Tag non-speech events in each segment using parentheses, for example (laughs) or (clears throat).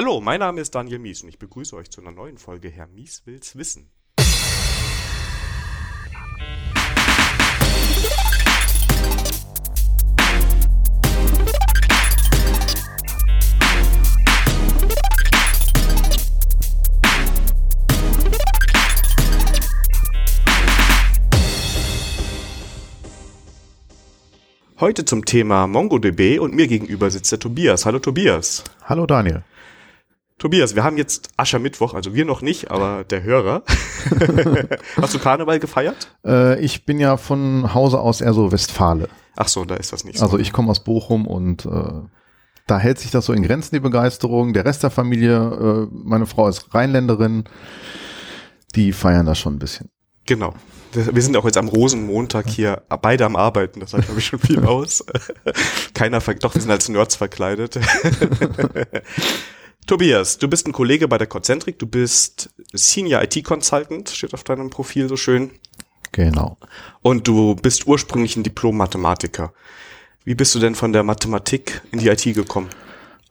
Hallo, mein Name ist Daniel Mies und ich begrüße euch zu einer neuen Folge Herr Mies will's wissen. Heute zum Thema MongoDB und mir gegenüber sitzt der Tobias. Hallo Tobias. Hallo Daniel. Tobias, wir haben jetzt Aschermittwoch, also wir noch nicht, aber der Hörer. (laughs) Hast du Karneval gefeiert? Äh, ich bin ja von Hause aus eher so Westfale. Ach so, da ist das nicht so. Also ich komme aus Bochum und äh, da hält sich das so in Grenzen, die Begeisterung. Der Rest der Familie, äh, meine Frau ist Rheinländerin, die feiern das schon ein bisschen. Genau. Wir sind auch jetzt am Rosenmontag hier beide am Arbeiten, das sagt glaube ich schon viel (laughs) aus. (laughs) Keiner, doch, wir sind als Nerds verkleidet. Tobias, du bist ein Kollege bei der Concentric, du bist Senior IT Consultant, steht auf deinem Profil so schön. Genau. Und du bist ursprünglich ein Diplom-Mathematiker. Wie bist du denn von der Mathematik in die IT gekommen?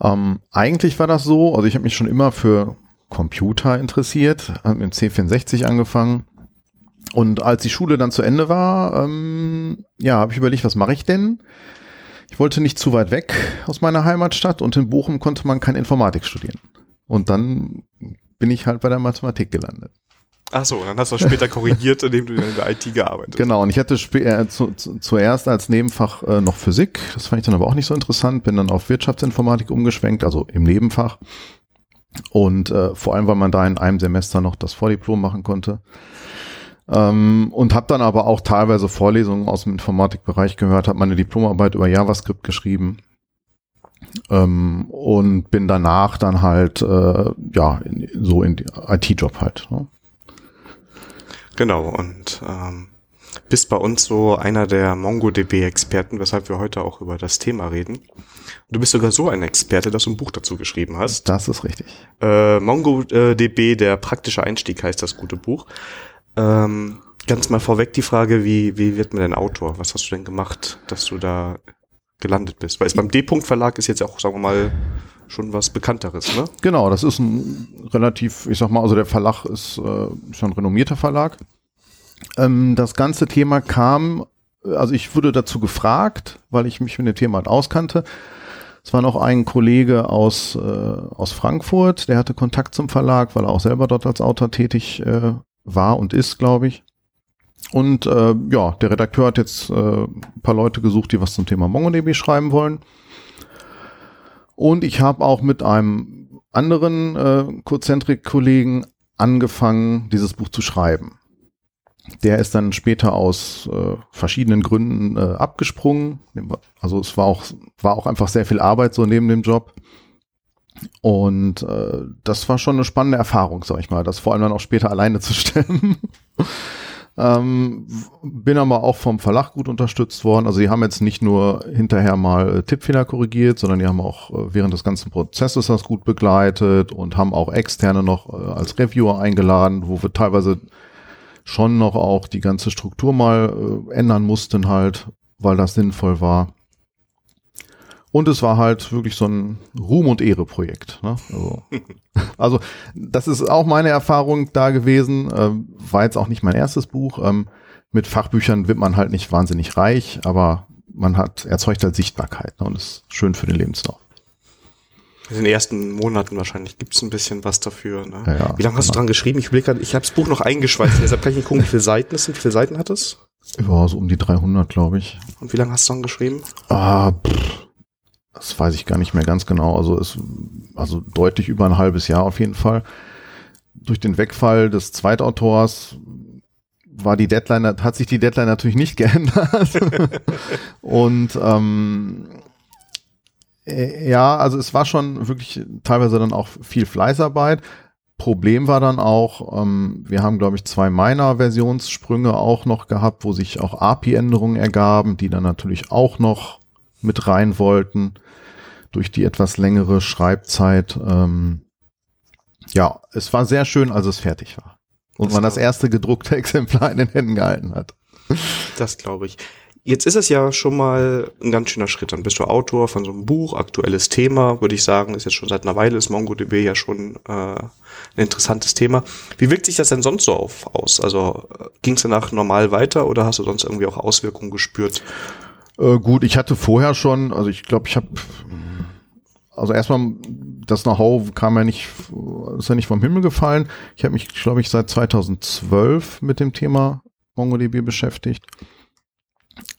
Ähm, eigentlich war das so, also ich habe mich schon immer für Computer interessiert, habe mit dem C64 angefangen, und als die Schule dann zu Ende war, ähm, ja, habe ich überlegt, was mache ich denn? Ich wollte nicht zu weit weg aus meiner Heimatstadt und in Bochum konnte man kein Informatik studieren. Und dann bin ich halt bei der Mathematik gelandet. Ach so, dann hast du später korrigiert, indem du in der IT gearbeitet hast. Genau, und ich hatte äh, zu, zu, zuerst als Nebenfach äh, noch Physik. Das fand ich dann aber auch nicht so interessant. Bin dann auf Wirtschaftsinformatik umgeschwenkt, also im Nebenfach. Und äh, vor allem, weil man da in einem Semester noch das Vordiplom machen konnte. Ähm, und habe dann aber auch teilweise Vorlesungen aus dem Informatikbereich gehört, habe meine Diplomarbeit über JavaScript geschrieben ähm, und bin danach dann halt äh, ja in, so in IT-Job halt. Ne? Genau und ähm, bist bei uns so einer der MongoDB-Experten, weshalb wir heute auch über das Thema reden. Du bist sogar so ein Experte, dass du ein Buch dazu geschrieben hast. Das ist richtig. Äh, MongoDB, der praktische Einstieg heißt das gute Buch. Ähm, ganz mal vorweg die Frage, wie, wie wird man denn Autor? Was hast du denn gemacht, dass du da gelandet bist? Weil es beim D-Punkt Verlag ist jetzt auch, sagen wir mal, schon was Bekannteres, ne? Genau, das ist ein relativ, ich sag mal, also der Verlag ist äh, schon ein renommierter Verlag. Ähm, das ganze Thema kam, also ich wurde dazu gefragt, weil ich mich mit dem Thema halt auskannte. Es war noch ein Kollege aus, äh, aus Frankfurt, der hatte Kontakt zum Verlag, weil er auch selber dort als Autor tätig äh, war und ist, glaube ich. Und äh, ja, der Redakteur hat jetzt äh, ein paar Leute gesucht, die was zum Thema MongoDB schreiben wollen. Und ich habe auch mit einem anderen äh, Cozentrik-Kollegen angefangen, dieses Buch zu schreiben. Der ist dann später aus äh, verschiedenen Gründen äh, abgesprungen. Also es war auch, war auch einfach sehr viel Arbeit so neben dem Job. Und äh, das war schon eine spannende Erfahrung, sag ich mal, das vor allem dann auch später (laughs) alleine zu stellen. ähm, bin aber auch vom Verlag gut unterstützt worden. Also die haben jetzt nicht nur hinterher mal äh, Tippfehler korrigiert, sondern die haben auch äh, während des ganzen Prozesses das gut begleitet und haben auch externe noch äh, als Reviewer eingeladen, wo wir teilweise schon noch auch die ganze Struktur mal äh, ändern mussten halt, weil das sinnvoll war. Und es war halt wirklich so ein Ruhm- und Ehre-Projekt. Ne? Also, (laughs) also, das ist auch meine Erfahrung da gewesen. Ähm, war jetzt auch nicht mein erstes Buch. Ähm, mit Fachbüchern wird man halt nicht wahnsinnig reich, aber man hat erzeugt halt Sichtbarkeit ne? und ist schön für den Lebenslauf. In den ersten Monaten wahrscheinlich gibt es ein bisschen was dafür. Ne? Ja, ja, wie lange hast genau. du dran geschrieben? Ich überlege ich habe das Buch noch eingeschweißt, deshalb kann ich nicht gucken, wie viele Seiten es sind. Wie viele Seiten hat es? Ja, so um die 300, glaube ich. Und wie lange hast du dran geschrieben? Ah, pff, das weiß ich gar nicht mehr ganz genau. Also es, also deutlich über ein halbes Jahr auf jeden Fall. Durch den Wegfall des Zweitautors war die Deadline, hat sich die Deadline natürlich nicht (laughs) geändert. Und ähm, äh, ja, also es war schon wirklich teilweise dann auch viel Fleißarbeit. Problem war dann auch, ähm, wir haben, glaube ich, zwei Miner-Versionssprünge auch noch gehabt, wo sich auch API-Änderungen ergaben, die dann natürlich auch noch mit rein wollten durch die etwas längere Schreibzeit. Ähm, ja, es war sehr schön, als es fertig war. Und das man das erste gedruckte (laughs) Exemplar in den Händen gehalten hat. Das glaube ich. Jetzt ist es ja schon mal ein ganz schöner Schritt. Dann bist du Autor von so einem Buch, aktuelles Thema, würde ich sagen, ist jetzt schon seit einer Weile, ist MongoDB ja schon äh, ein interessantes Thema. Wie wirkt sich das denn sonst so auf, aus? Also äh, ging es danach normal weiter oder hast du sonst irgendwie auch Auswirkungen gespürt? Äh, gut, ich hatte vorher schon, also ich glaube, ich habe, also erstmal das Know-how kam ja nicht, ist ja nicht vom Himmel gefallen. Ich habe mich, glaube ich, seit 2012 mit dem Thema MongoDB beschäftigt.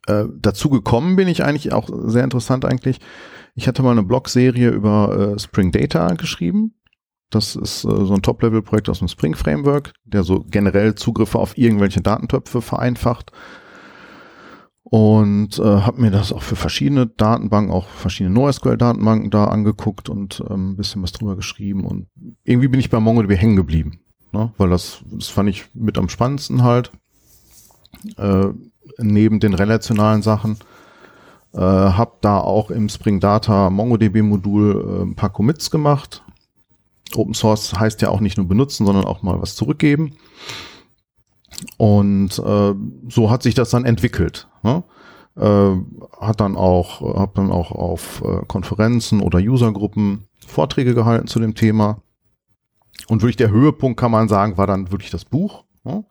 Äh, dazu gekommen bin ich eigentlich auch sehr interessant eigentlich. Ich hatte mal eine Blogserie über äh, Spring Data geschrieben. Das ist äh, so ein Top-Level-Projekt aus dem Spring Framework, der so generell Zugriffe auf irgendwelche Datentöpfe vereinfacht. Und äh, habe mir das auch für verschiedene Datenbanken, auch verschiedene NoSQL-Datenbanken da angeguckt und ähm, ein bisschen was drüber geschrieben. Und irgendwie bin ich bei MongoDB hängen geblieben, ne? weil das, das fand ich mit am spannendsten halt. Äh, neben den relationalen Sachen. Äh, habe da auch im Spring Data MongoDB Modul äh, ein paar Commits gemacht. Open Source heißt ja auch nicht nur benutzen, sondern auch mal was zurückgeben. Und äh, so hat sich das dann entwickelt. Ne? Äh, hat dann auch, habe dann auch auf äh, Konferenzen oder Usergruppen Vorträge gehalten zu dem Thema. Und wirklich der Höhepunkt kann man sagen, war dann wirklich das Buch. Ne?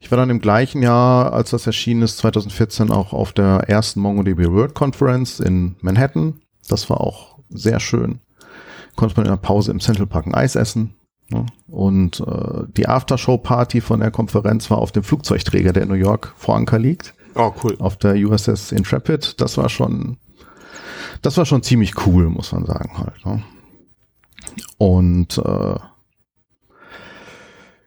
Ich war dann im gleichen Jahr, als das erschienen ist, 2014, auch auf der ersten MongoDB World Conference in Manhattan. Das war auch sehr schön. Konnte man in der Pause im Central Park ein Eis essen. Ne? Und äh, die Aftershow-Party von der Konferenz war auf dem Flugzeugträger, der in New York vor Anker liegt. Oh, cool. Auf der USS Intrepid. Das war schon, das war schon ziemlich cool, muss man sagen halt. Ne? Und äh,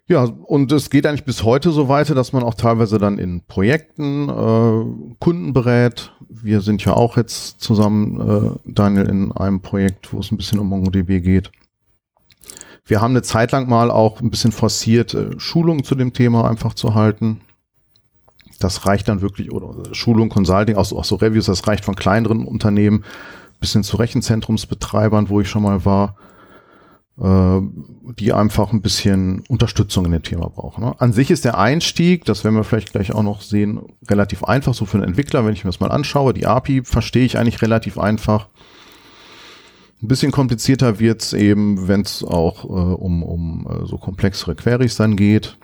ja, und es geht eigentlich bis heute so weiter, dass man auch teilweise dann in Projekten äh, Kunden berät. Wir sind ja auch jetzt zusammen, äh, Daniel, in einem Projekt, wo es ein bisschen um MongoDB geht. Wir haben eine Zeit lang mal auch ein bisschen forciert, äh, Schulungen zu dem Thema einfach zu halten. Das reicht dann wirklich, oder Schulung, Consulting, auch so, auch so Reviews, das reicht von kleineren Unternehmen bis hin zu Rechenzentrumsbetreibern, wo ich schon mal war äh, die einfach ein bisschen Unterstützung in dem Thema brauchen. Ne? An sich ist der Einstieg, das werden wir vielleicht gleich auch noch sehen, relativ einfach, so für einen Entwickler, wenn ich mir das mal anschaue. Die API verstehe ich eigentlich relativ einfach. Ein bisschen komplizierter wird's eben, wenn es auch äh, um, um äh, so komplexere Queries dann geht,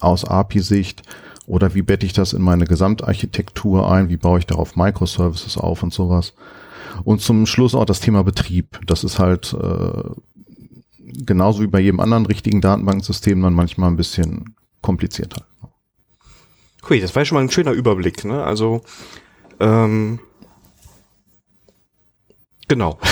aus API-Sicht. Oder wie bette ich das in meine Gesamtarchitektur ein? Wie baue ich darauf Microservices auf und sowas? Und zum Schluss auch das Thema Betrieb. Das ist halt äh, genauso wie bei jedem anderen richtigen Datenbanksystem dann manchmal ein bisschen komplizierter. Cool, das war ja schon mal ein schöner Überblick. Ne? Also ähm, genau. (laughs)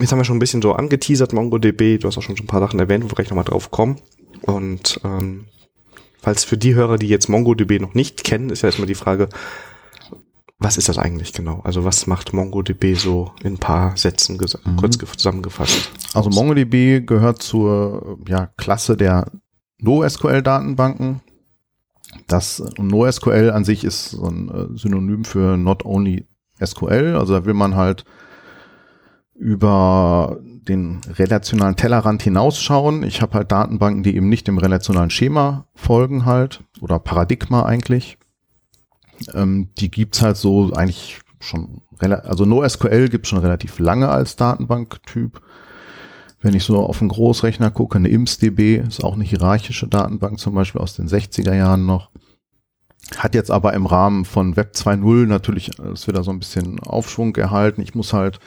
Jetzt haben wir schon ein bisschen so angeteasert, MongoDB. Du hast auch schon ein paar Sachen erwähnt, wo wir gleich nochmal drauf kommen. Und ähm, falls für die Hörer, die jetzt MongoDB noch nicht kennen, ist ja erstmal die Frage, was ist das eigentlich genau? Also was macht MongoDB so in ein paar Sätzen mhm. kurz zusammengefasst? Also MongoDB gehört zur ja, Klasse der NoSQL-Datenbanken. Das NoSQL an sich ist so ein äh, Synonym für Not Only SQL. Also da will man halt über den relationalen Tellerrand hinausschauen. Ich habe halt Datenbanken, die eben nicht dem relationalen Schema folgen halt oder Paradigma eigentlich. Ähm, die gibt's halt so eigentlich schon, also NoSQL gibt's schon relativ lange als Datenbanktyp. Wenn ich so auf einen Großrechner gucke, eine IMSDB ist auch eine hierarchische Datenbank, zum Beispiel aus den 60er Jahren noch. Hat jetzt aber im Rahmen von Web 2.0 natürlich ist wieder so ein bisschen Aufschwung erhalten. Ich muss halt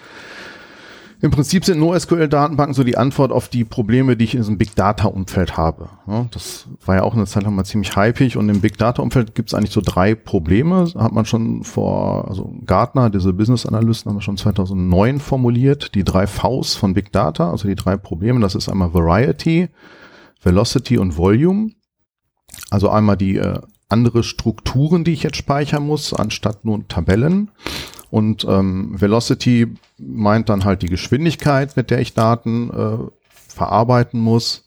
im Prinzip sind NoSQL-Datenbanken so die Antwort auf die Probleme, die ich in diesem Big Data-Umfeld habe. das war ja auch eine Zeit lang mal ziemlich hypig und im Big Data-Umfeld gibt es eigentlich so drei Probleme. Hat man schon vor, also Gartner, diese Business-Analysten haben wir schon 2009 formuliert, die drei Vs von Big Data, also die drei Probleme. Das ist einmal Variety, Velocity und Volume. Also einmal die äh, andere Strukturen, die ich jetzt speichern muss, anstatt nur Tabellen. Und ähm, Velocity meint dann halt die Geschwindigkeit, mit der ich Daten äh, verarbeiten muss.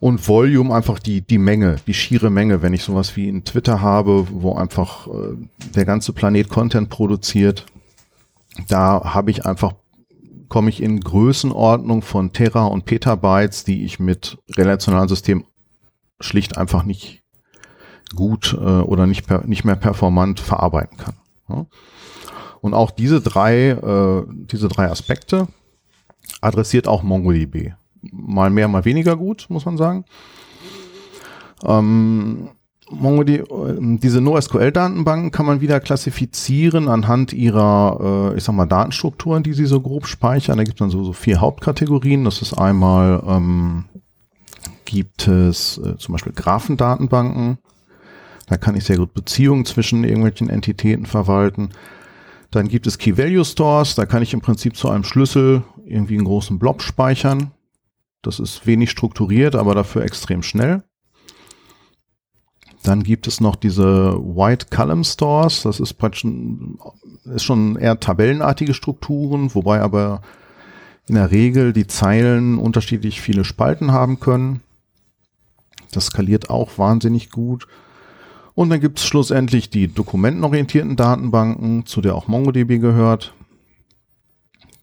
Und Volume einfach die, die Menge, die schiere Menge, wenn ich sowas wie in Twitter habe, wo einfach äh, der ganze Planet Content produziert. Da habe ich einfach, komme ich in Größenordnung von Terra und Petabytes, die ich mit relationalen Systemen schlicht einfach nicht gut äh, oder nicht, per, nicht mehr performant verarbeiten kann. Ja. Und auch diese drei, äh, diese drei Aspekte adressiert auch MongoDB. Mal mehr, mal weniger gut, muss man sagen. Ähm, MongoDB, äh, diese NoSQL-Datenbanken kann man wieder klassifizieren anhand ihrer, äh, ich sag mal, Datenstrukturen, die sie so grob speichern. Da gibt es dann so, so vier Hauptkategorien. Das ist einmal, ähm, gibt es äh, zum Beispiel Graphendatenbanken. Da kann ich sehr gut Beziehungen zwischen irgendwelchen Entitäten verwalten. Dann gibt es Key Value Stores. Da kann ich im Prinzip zu einem Schlüssel irgendwie einen großen Blob speichern. Das ist wenig strukturiert, aber dafür extrem schnell. Dann gibt es noch diese White Column Stores. Das ist praktisch ist schon eher tabellenartige Strukturen, wobei aber in der Regel die Zeilen unterschiedlich viele Spalten haben können. Das skaliert auch wahnsinnig gut. Und dann gibt es schlussendlich die dokumentenorientierten Datenbanken, zu der auch MongoDB gehört.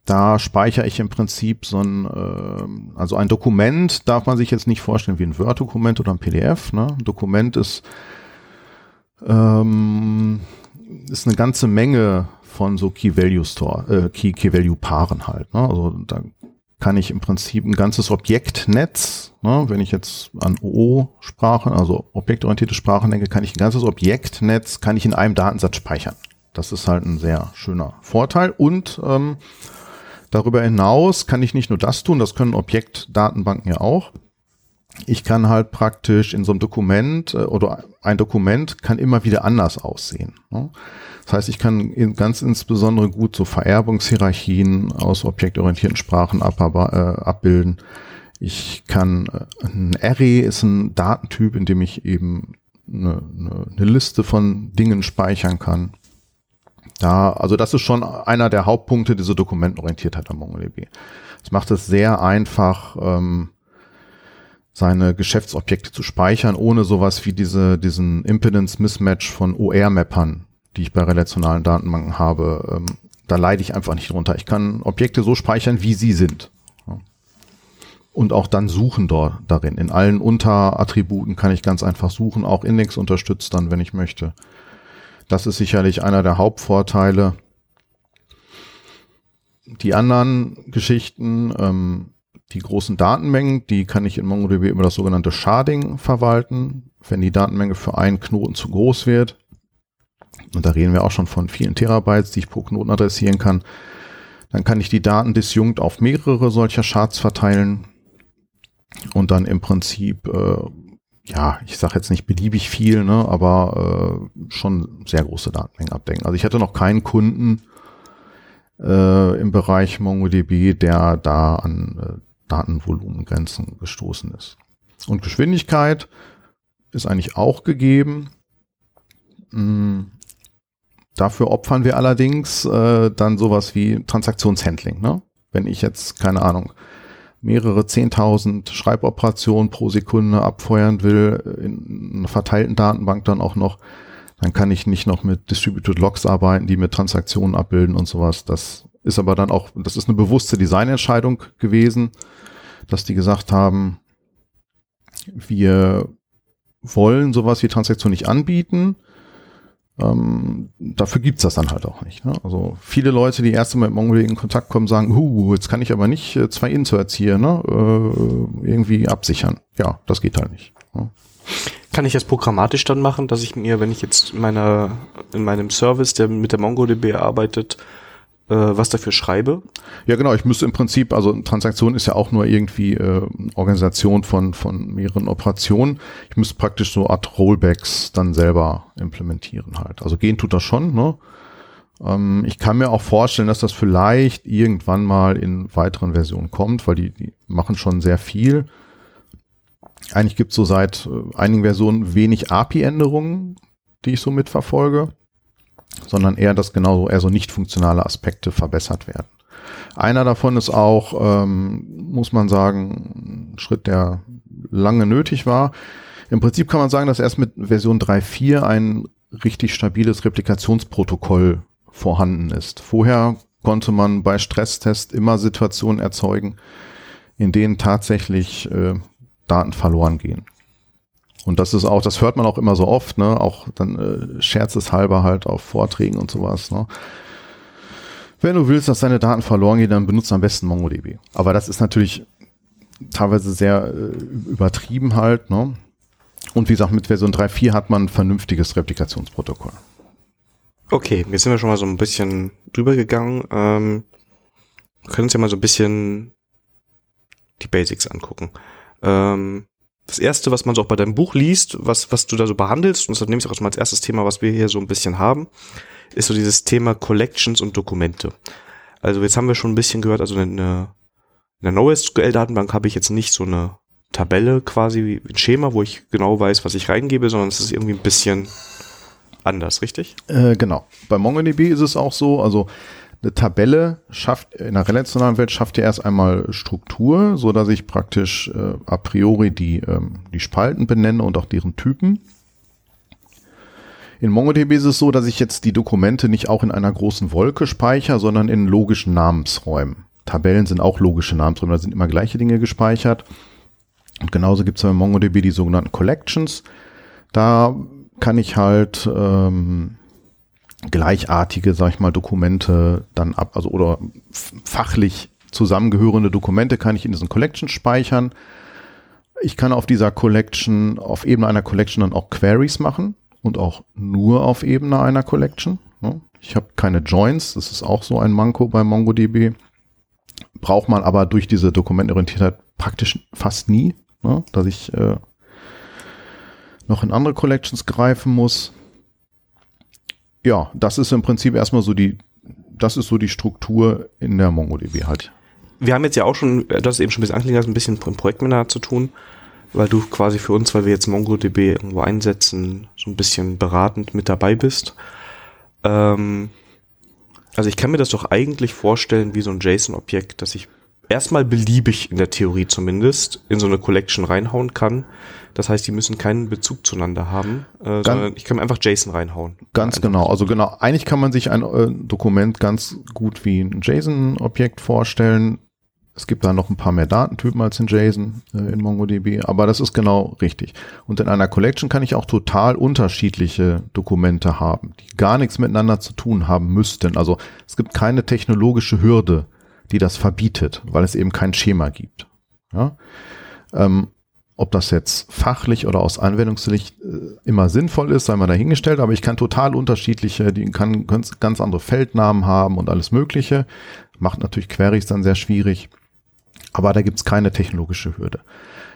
Da speichere ich im Prinzip so ein, äh, also ein Dokument darf man sich jetzt nicht vorstellen wie ein Word-Dokument oder ein PDF. Ne? Ein Dokument ist, ähm, ist eine ganze Menge von so Key Value Store, äh, Key, Key halt. Ne? Also da kann ich im Prinzip ein ganzes Objektnetz, ne, wenn ich jetzt an OO-Sprachen, also objektorientierte Sprachen denke, kann ich ein ganzes Objektnetz, kann ich in einem Datensatz speichern. Das ist halt ein sehr schöner Vorteil und ähm, Darüber hinaus kann ich nicht nur das tun, das können Objektdatenbanken ja auch. Ich kann halt praktisch in so einem Dokument äh, oder ein Dokument kann immer wieder anders aussehen. Ne? Das heißt, ich kann ganz insbesondere gut so Vererbungshierarchien aus objektorientierten Sprachen äh, abbilden. Ich kann, äh, ein Array ist ein Datentyp, in dem ich eben eine, eine, Liste von Dingen speichern kann. Da, also das ist schon einer der Hauptpunkte, diese Dokumentenorientiertheit am MongoDB. Es macht es sehr einfach, ähm, seine Geschäftsobjekte zu speichern, ohne sowas wie diese, diesen Impedance Mismatch von OR-Mappern, die ich bei relationalen Datenbanken habe. Ähm, da leide ich einfach nicht drunter. Ich kann Objekte so speichern, wie sie sind. Und auch dann suchen dort darin. In allen Unterattributen kann ich ganz einfach suchen. Auch Index unterstützt dann, wenn ich möchte. Das ist sicherlich einer der Hauptvorteile. Die anderen Geschichten, ähm, die großen Datenmengen, die kann ich in MongoDB über das sogenannte Sharding verwalten. Wenn die Datenmenge für einen Knoten zu groß wird, und da reden wir auch schon von vielen Terabytes, die ich pro Knoten adressieren kann, dann kann ich die Daten disjunkt auf mehrere solcher Shards verteilen und dann im Prinzip äh, ja, ich sage jetzt nicht beliebig viel, ne, aber äh, schon sehr große Datenmengen abdecken. Also ich hatte noch keinen Kunden äh, im Bereich MongoDB, der da an äh, Datenvolumengrenzen gestoßen ist. Und Geschwindigkeit ist eigentlich auch gegeben. Hm, dafür opfern wir allerdings äh, dann sowas wie Transaktionshandling. Ne? Wenn ich jetzt, keine Ahnung, mehrere 10.000 Schreiboperationen pro Sekunde abfeuern will, in einer verteilten Datenbank dann auch noch, dann kann ich nicht noch mit Distributed Logs arbeiten, die mit Transaktionen abbilden und sowas. Das ist aber dann auch, das ist eine bewusste Designentscheidung gewesen, dass die gesagt haben, wir wollen sowas wie Transaktion nicht anbieten, ähm, dafür gibt's das dann halt auch nicht. Ne? Also viele Leute, die erst mit MongoDB in Kontakt kommen, sagen, huh, jetzt kann ich aber nicht äh, zwei Inserts hier ne, äh, irgendwie absichern. Ja, das geht halt nicht. Ne? Kann ich das programmatisch dann machen, dass ich mir, wenn ich jetzt in in meinem Service, der mit der MongoDB arbeitet, äh, was dafür schreibe? Ja, genau. Ich müsste im Prinzip, also Transaktion ist ja auch nur irgendwie äh, Organisation von, von mehreren Operationen. Ich müsste praktisch so Art Rollbacks dann selber implementieren halt. Also gehen tut das schon, ne? Ähm, ich kann mir auch vorstellen, dass das vielleicht irgendwann mal in weiteren Versionen kommt, weil die, die machen schon sehr viel. Eigentlich gibt es so seit äh, einigen Versionen wenig API-Änderungen, die ich so mitverfolge sondern eher, dass genauso eher so nicht funktionale Aspekte verbessert werden. Einer davon ist auch, ähm, muss man sagen, ein Schritt, der lange nötig war. Im Prinzip kann man sagen, dass erst mit Version 3.4 ein richtig stabiles Replikationsprotokoll vorhanden ist. Vorher konnte man bei Stresstest immer Situationen erzeugen, in denen tatsächlich äh, Daten verloren gehen. Und das ist auch, das hört man auch immer so oft, ne? Auch dann äh, scherzeshalber halt auf Vorträgen und sowas, ne? Wenn du willst, dass deine Daten verloren gehen, dann benutzt am besten MongoDB. Aber das ist natürlich teilweise sehr äh, übertrieben halt, ne? Und wie gesagt, mit Version 3.4 hat man ein vernünftiges Replikationsprotokoll. Okay, jetzt sind wir schon mal so ein bisschen drüber gegangen. Ähm, können uns ja mal so ein bisschen die Basics angucken. Ähm, das erste, was man so auch bei deinem Buch liest, was, was du da so behandelst, und das nehme ich auch mal als erstes Thema, was wir hier so ein bisschen haben, ist so dieses Thema Collections und Dokumente. Also jetzt haben wir schon ein bisschen gehört, also eine, in der NoSQL-Datenbank habe ich jetzt nicht so eine Tabelle quasi wie ein Schema, wo ich genau weiß, was ich reingebe, sondern es ist irgendwie ein bisschen anders, richtig? Äh, genau. Bei MongoDB ist es auch so, also eine Tabelle schafft in der relationalen Welt schafft ja erst einmal Struktur, so dass ich praktisch äh, a priori die ähm, die Spalten benenne und auch deren Typen. In MongoDB ist es so, dass ich jetzt die Dokumente nicht auch in einer großen Wolke speichere, sondern in logischen Namensräumen. Tabellen sind auch logische Namensräume, da sind immer gleiche Dinge gespeichert. Und genauso gibt es bei MongoDB die sogenannten Collections. Da kann ich halt ähm, gleichartige, sag ich mal, Dokumente dann ab, also oder fachlich zusammengehörende Dokumente kann ich in diesen Collections speichern. Ich kann auf dieser Collection, auf Ebene einer Collection dann auch Queries machen und auch nur auf Ebene einer Collection. Ne? Ich habe keine Joins, das ist auch so ein Manko bei MongoDB. Braucht man aber durch diese Dokumentorientiertheit praktisch fast nie, ne? dass ich äh, noch in andere Collections greifen muss. Ja, das ist im Prinzip erstmal so die, das ist so die Struktur in der MongoDB halt. Wir haben jetzt ja auch schon, du hast eben schon ein bisschen angelegt, ein bisschen mit Projektmanager zu tun, weil du quasi für uns, weil wir jetzt MongoDB irgendwo einsetzen, so ein bisschen beratend mit dabei bist. Ähm, also ich kann mir das doch eigentlich vorstellen wie so ein JSON-Objekt, das ich erstmal beliebig in der Theorie zumindest in so eine Collection reinhauen kann. Das heißt, die müssen keinen Bezug zueinander haben, äh, sondern ich kann einfach JSON reinhauen. Ganz genau. Also genau, eigentlich kann man sich ein äh, Dokument ganz gut wie ein JSON-Objekt vorstellen. Es gibt da noch ein paar mehr Datentypen als in JSON äh, in MongoDB, aber das ist genau richtig. Und in einer Collection kann ich auch total unterschiedliche Dokumente haben, die gar nichts miteinander zu tun haben müssten. Also es gibt keine technologische Hürde, die das verbietet, weil es eben kein Schema gibt. Ja? Ähm, ob das jetzt fachlich oder aus Anwendungssicht äh, immer sinnvoll ist, sei mal dahingestellt, aber ich kann total unterschiedliche, die kann ganz andere Feldnamen haben und alles Mögliche. Macht natürlich Queries dann sehr schwierig. Aber da gibt's keine technologische Hürde.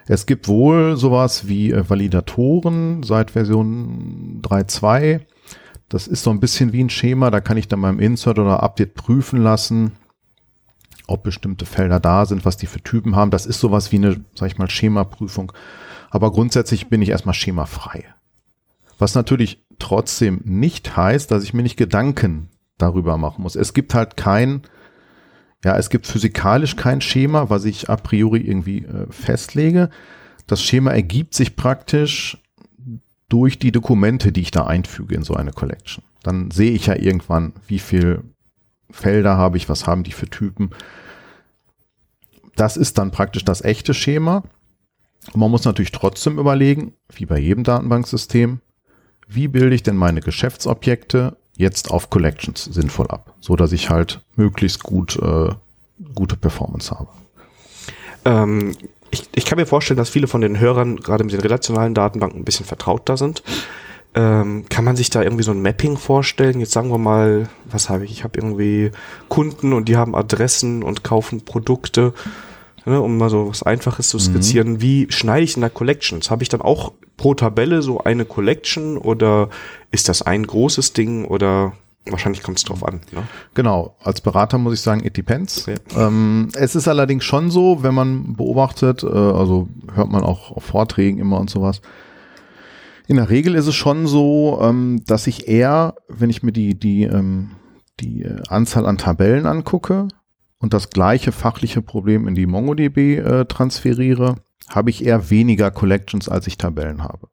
Es gibt wohl sowas wie äh, Validatoren seit Version 3.2. Das ist so ein bisschen wie ein Schema, da kann ich dann beim Insert oder Update prüfen lassen, ob bestimmte Felder da sind, was die für Typen haben. Das ist sowas wie eine, sag ich mal, Schemaprüfung. Aber grundsätzlich bin ich erstmal schemafrei. Was natürlich trotzdem nicht heißt, dass ich mir nicht Gedanken darüber machen muss. Es gibt halt kein, ja, es gibt physikalisch kein Schema, was ich a priori irgendwie äh, festlege. Das Schema ergibt sich praktisch durch die Dokumente, die ich da einfüge in so eine Collection. Dann sehe ich ja irgendwann, wie viel Felder habe ich, was haben die für Typen. Das ist dann praktisch das echte Schema. Und man muss natürlich trotzdem überlegen, wie bei jedem Datenbanksystem, wie bilde ich denn meine Geschäftsobjekte jetzt auf Collections sinnvoll ab, so dass ich halt möglichst gut äh, gute Performance habe. Ähm, ich, ich kann mir vorstellen, dass viele von den Hörern gerade mit den relationalen Datenbanken ein bisschen vertrauter sind. Ähm, kann man sich da irgendwie so ein Mapping vorstellen? Jetzt sagen wir mal, was habe ich? Ich habe irgendwie Kunden und die haben Adressen und kaufen Produkte, ne, um mal so was Einfaches zu skizzieren. Mhm. Wie schneide ich in der Collections? Habe ich dann auch pro Tabelle so eine Collection oder ist das ein großes Ding oder Wahrscheinlich kommt es drauf an. Ne? Genau, als Berater muss ich sagen, it depends. Ja. Ähm, es ist allerdings schon so, wenn man beobachtet, äh, also hört man auch auf Vorträgen immer und sowas, in der Regel ist es schon so, ähm, dass ich eher, wenn ich mir die, die, ähm, die äh, Anzahl an Tabellen angucke und das gleiche fachliche Problem in die MongoDB äh, transferiere, habe ich eher weniger Collections, als ich Tabellen habe.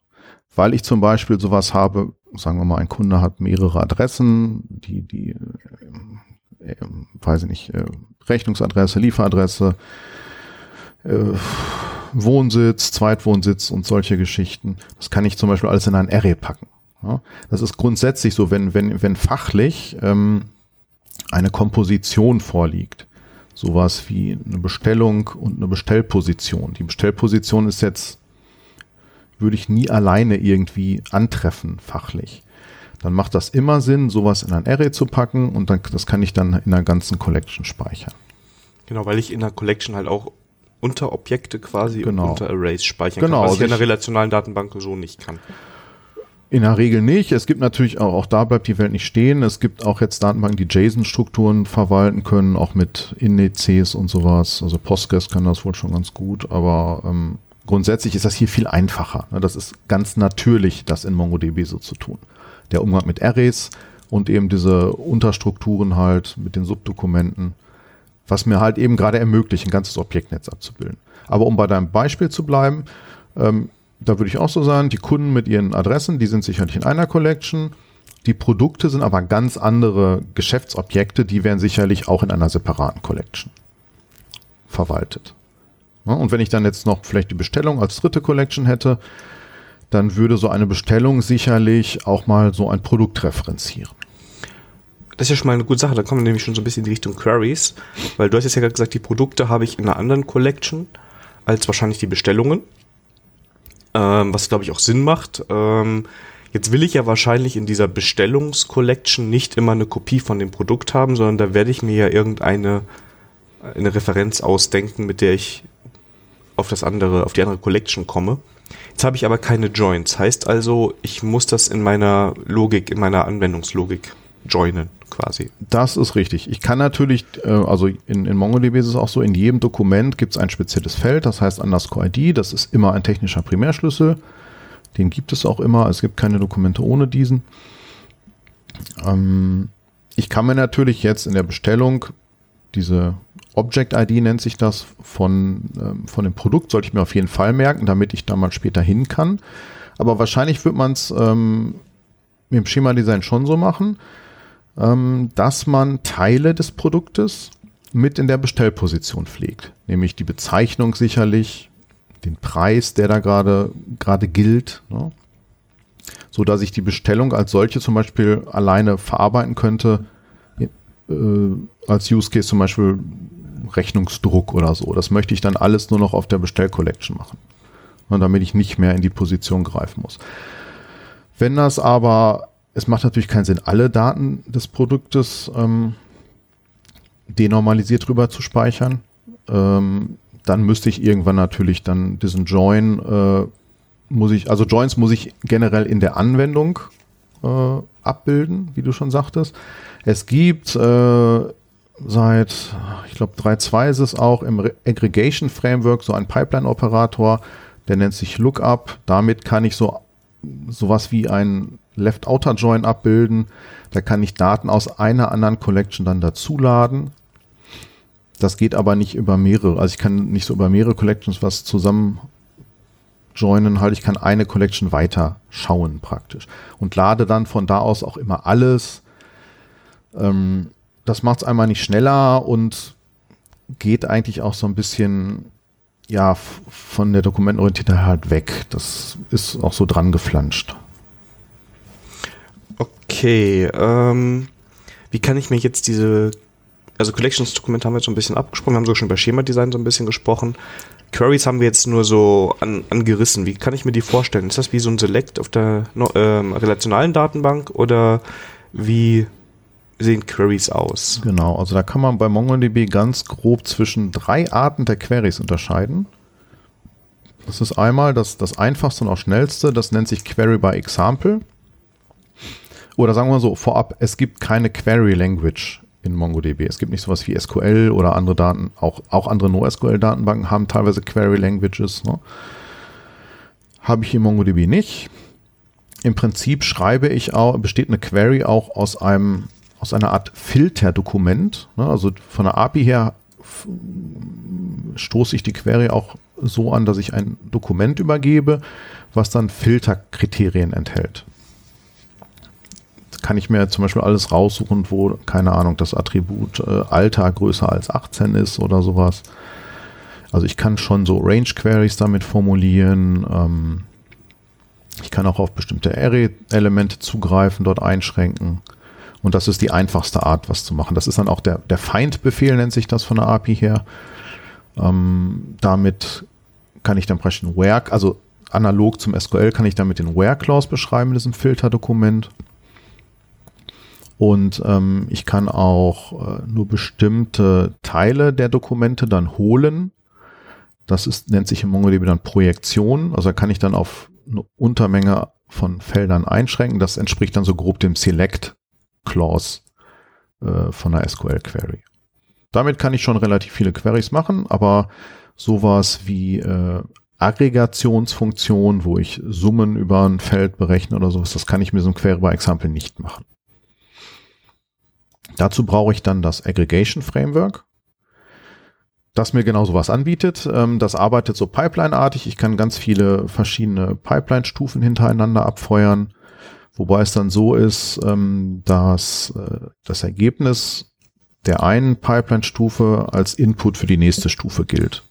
Weil ich zum Beispiel sowas habe, sagen wir mal, ein Kunde hat mehrere Adressen, die, die, äh, äh, weiß ich nicht, äh, Rechnungsadresse, Lieferadresse, Wohnsitz, Zweitwohnsitz und solche Geschichten. Das kann ich zum Beispiel alles in ein Array packen. Ja, das ist grundsätzlich so, wenn, wenn, wenn fachlich ähm, eine Komposition vorliegt, sowas wie eine Bestellung und eine Bestellposition. Die Bestellposition ist jetzt, würde ich nie alleine irgendwie antreffen, fachlich. Dann macht das immer Sinn, sowas in ein Array zu packen und dann, das kann ich dann in einer ganzen Collection speichern. Genau, weil ich in der Collection halt auch Unterobjekte quasi genau. und unter Arrays speichern genau, kann, was also ich in einer relationalen Datenbank so nicht kann. In der Regel nicht. Es gibt natürlich auch, auch da bleibt die Welt nicht stehen. Es gibt auch jetzt Datenbanken, die JSON-Strukturen verwalten können, auch mit Indizes und sowas. Also Postgres kann das wohl schon ganz gut, aber ähm, grundsätzlich ist das hier viel einfacher. ne? Das ist ganz natürlich, das in MongoDB so zu tun. Der Umgang mit Arrays und eben diese Unterstrukturen halt mit den Subdokumenten, was mir halt eben gerade ermöglicht, ein ganzes Objektnetz abzubilden. Aber um bei deinem Beispiel zu bleiben, ähm, da würde ich auch so sagen, die Kunden mit ihren Adressen, die sind sicherlich in einer Collection. Die Produkte sind aber ganz andere Geschäftsobjekte, die werden sicherlich auch in einer separaten Collection verwaltet. Und wenn ich dann jetzt noch vielleicht die Bestellung als dritte Collection hätte, dann würde so eine Bestellung sicherlich auch mal so ein Produkt referenzieren. Das ist ja schon mal eine gute Sache, da kommen wir nämlich schon so ein bisschen in die Richtung Queries, weil du hast jetzt ja gerade gesagt, die Produkte habe ich in einer anderen Collection als wahrscheinlich die Bestellungen, ähm, was glaube ich auch Sinn macht. Ähm, jetzt will ich ja wahrscheinlich in dieser Bestellungscollection nicht immer eine Kopie von dem Produkt haben, sondern da werde ich mir ja irgendeine eine Referenz ausdenken, mit der ich auf das andere, auf die andere Collection komme. Jetzt habe ich aber keine Joins. Heißt also, ich muss das in meiner Logik, in meiner Anwendungslogik joinen, quasi. Das ist richtig. Ich kann natürlich, äh, also in, in MongoDB ist es auch so, in jedem Dokument gibt es ein spezielles Feld, das heißt underscore ID, das ist immer ein technischer Primärschlüssel. Den gibt es auch immer, es gibt keine Dokumente ohne diesen. Ähm, ich kann mir natürlich jetzt in der Bestellung diese Object ID nennt sich das von, ähm, von dem Produkt, sollte ich mir auf jeden Fall merken, damit ich da mal später hin kann. Aber wahrscheinlich wird man es ähm, mit dem Schema-Design schon so machen, ähm, dass man Teile des Produktes mit in der Bestellposition pflegt. Nämlich die Bezeichnung sicherlich, den Preis, der da gerade gerade gilt, ne? so dass ich die Bestellung als solche zum Beispiel alleine verarbeiten könnte, äh, als Use Case zum Beispiel Rechnungsdruck oder so. Das möchte ich dann alles nur noch auf der Bestellcollection machen, und damit ich nicht mehr in die Position greifen muss. Wenn das aber, es macht natürlich keinen Sinn, alle Daten des Produktes ähm, denormalisiert rüber zu speichern. Ähm, dann müsste ich irgendwann natürlich dann diesen Join, äh, muss ich, also Joins muss ich generell in der Anwendung äh, abbilden, wie du schon sagtest. Es gibt äh, seit, ich glaube 3.2 ist es auch im Re Aggregation Framework so ein Pipeline-Operator, der nennt sich Lookup. Damit kann ich so sowas wie ein Left-Outer-Join abbilden. Da kann ich Daten aus einer anderen Collection dann dazuladen. Das geht aber nicht über mehrere. Also ich kann nicht so über mehrere Collections was zusammen joinen, halt ich kann eine Collection weiter schauen praktisch und lade dann von da aus auch immer alles. Ähm, das macht es einmal nicht schneller und geht eigentlich auch so ein bisschen ja von der Dokumentenorientiertheit halt weg. Das ist auch so dran geflanscht. Okay, ähm, wie kann ich mir jetzt diese, also Collections-Dokumente haben wir jetzt so ein bisschen abgesprochen, wir haben sogar schon über Schema-Design so ein bisschen gesprochen. Queries haben wir jetzt nur so an, angerissen. Wie kann ich mir die vorstellen? Ist das wie so ein Select auf der ähm, relationalen Datenbank oder wie sehen Queries aus? Genau, also da kann man bei MongoDB ganz grob zwischen drei Arten der Queries unterscheiden. Das ist einmal das, das einfachste und auch schnellste, das nennt sich Query by Example. Oder sagen wir so, vorab, es gibt keine Query Language in MongoDB. Es gibt nicht sowas wie SQL oder andere Daten, auch, auch andere NoSQL-Datenbanken haben teilweise Query Languages. Ne? Habe ich in MongoDB nicht. Im Prinzip schreibe ich auch, besteht eine Query auch aus einem, aus einer Art Filterdokument. Ne? Also von der API her stoße ich die Query auch so an, dass ich ein Dokument übergebe, was dann Filterkriterien enthält. Kann ich mir zum Beispiel alles raussuchen, wo, keine Ahnung, das Attribut äh, Alter größer als 18 ist oder sowas. Also ich kann schon so Range Queries damit formulieren. Ähm, ich kann auch auf bestimmte Array-Elemente zugreifen, dort einschränken. Und das ist die einfachste Art, was zu machen. Das ist dann auch der, der Feindbefehl, nennt sich das von der API her. Ähm, damit kann ich dann praktisch ein Where, also analog zum SQL kann ich damit den Where-Clause beschreiben in diesem Filterdokument. Und ähm, ich kann auch äh, nur bestimmte Teile der Dokumente dann holen. Das ist, nennt sich im MongoDB dann Projektion. Also da kann ich dann auf eine Untermenge von Feldern einschränken. Das entspricht dann so grob dem Select Clause äh, von einer SQL Query. Damit kann ich schon relativ viele Queries machen, aber sowas wie äh, Aggregationsfunktion, wo ich Summen über ein Feld berechne oder sowas, das kann ich mit so einem Query by Example nicht machen. Dazu brauche ich dann das Aggregation Framework, das mir genau sowas anbietet. Ähm, das arbeitet so Pipeline-artig. Ich kann ganz viele verschiedene Pipeline-Stufen hintereinander abfeuern, wobei es dann so ist, ähm, dass äh, das Ergebnis der einen Pipeline-Stufe als Input für die nächste Stufe gilt.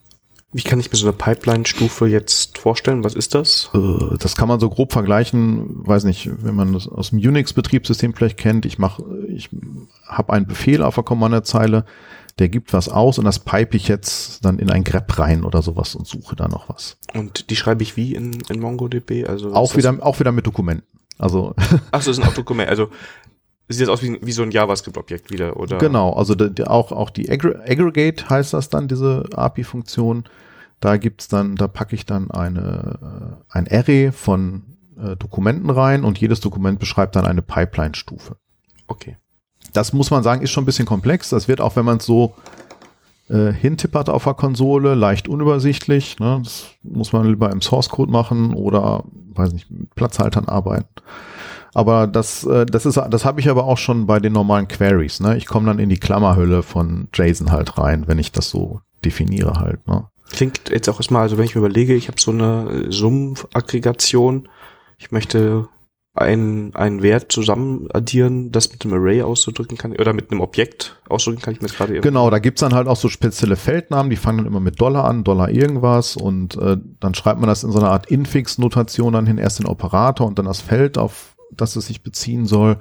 Wie kann ich mir so eine Pipeline-Stufe jetzt vorstellen? Was ist das? Äh, das kann man so grob vergleichen, weiß nicht, wenn man das aus dem Unix-Betriebssystem vielleicht kennt. Ich mache, ich habe einen Befehl auf der Kommandozeile, der gibt was aus und das pipe ich jetzt dann in ein grep rein oder sowas und suche da noch was. Und die schreibe ich wie in, in MongoDB? Also auch wieder, auch wieder mit Dokumenten. Also. Ach so, ist ein (laughs) auch Dokument. Also sieht das aus wie, wie so ein JavaScript-Objekt wieder, oder? Genau, also auch, auch die Aggregate heißt das dann, diese API-Funktion. Da gibt's dann, da packe ich dann eine, äh, ein Array von äh, Dokumenten rein und jedes Dokument beschreibt dann eine Pipeline-Stufe. Okay. Das muss man sagen, ist schon ein bisschen komplex. Das wird auch, wenn man es so äh, hintippert auf der Konsole, leicht unübersichtlich. Ne? Das muss man lieber im Source Code machen oder, weiß nicht, mit Platzhaltern arbeiten. Aber das, äh, das ist, das habe ich aber auch schon bei den normalen Queries. Ne? Ich komme dann in die Klammerhülle von JSON halt rein, wenn ich das so definiere halt. Ne? Klingt jetzt auch erstmal, also wenn ich mir überlege, ich habe so eine Summenaggregation, ich möchte einen, einen Wert zusammen addieren, das mit einem Array auszudrücken kann, oder mit einem Objekt ausdrücken kann ich mir das gerade eben. Genau, da gibt's dann halt auch so spezielle Feldnamen, die fangen dann immer mit Dollar an, Dollar irgendwas und äh, dann schreibt man das in so einer Art Infix-Notation dann hin, erst den Operator und dann das Feld, auf das es sich beziehen soll.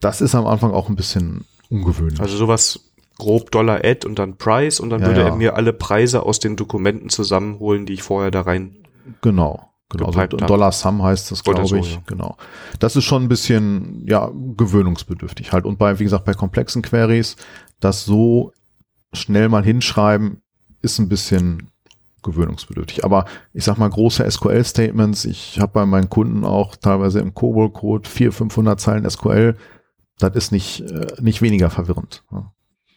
Das ist am Anfang auch ein bisschen ungewöhnlich. Also sowas grob Dollar Add und dann Price und dann ja, würde ja. er mir alle Preise aus den Dokumenten zusammenholen, die ich vorher da rein. Genau. Genau, also Dollar Sum heißt das, glaube so, ich. Ja. Genau. Das ist schon ein bisschen, ja, gewöhnungsbedürftig halt. Und bei, wie gesagt, bei komplexen Queries, das so schnell mal hinschreiben, ist ein bisschen gewöhnungsbedürftig. Aber ich sag mal, große SQL-Statements, ich habe bei meinen Kunden auch teilweise im COBOL-Code 400, 500 Zeilen SQL, das ist nicht, äh, nicht weniger verwirrend.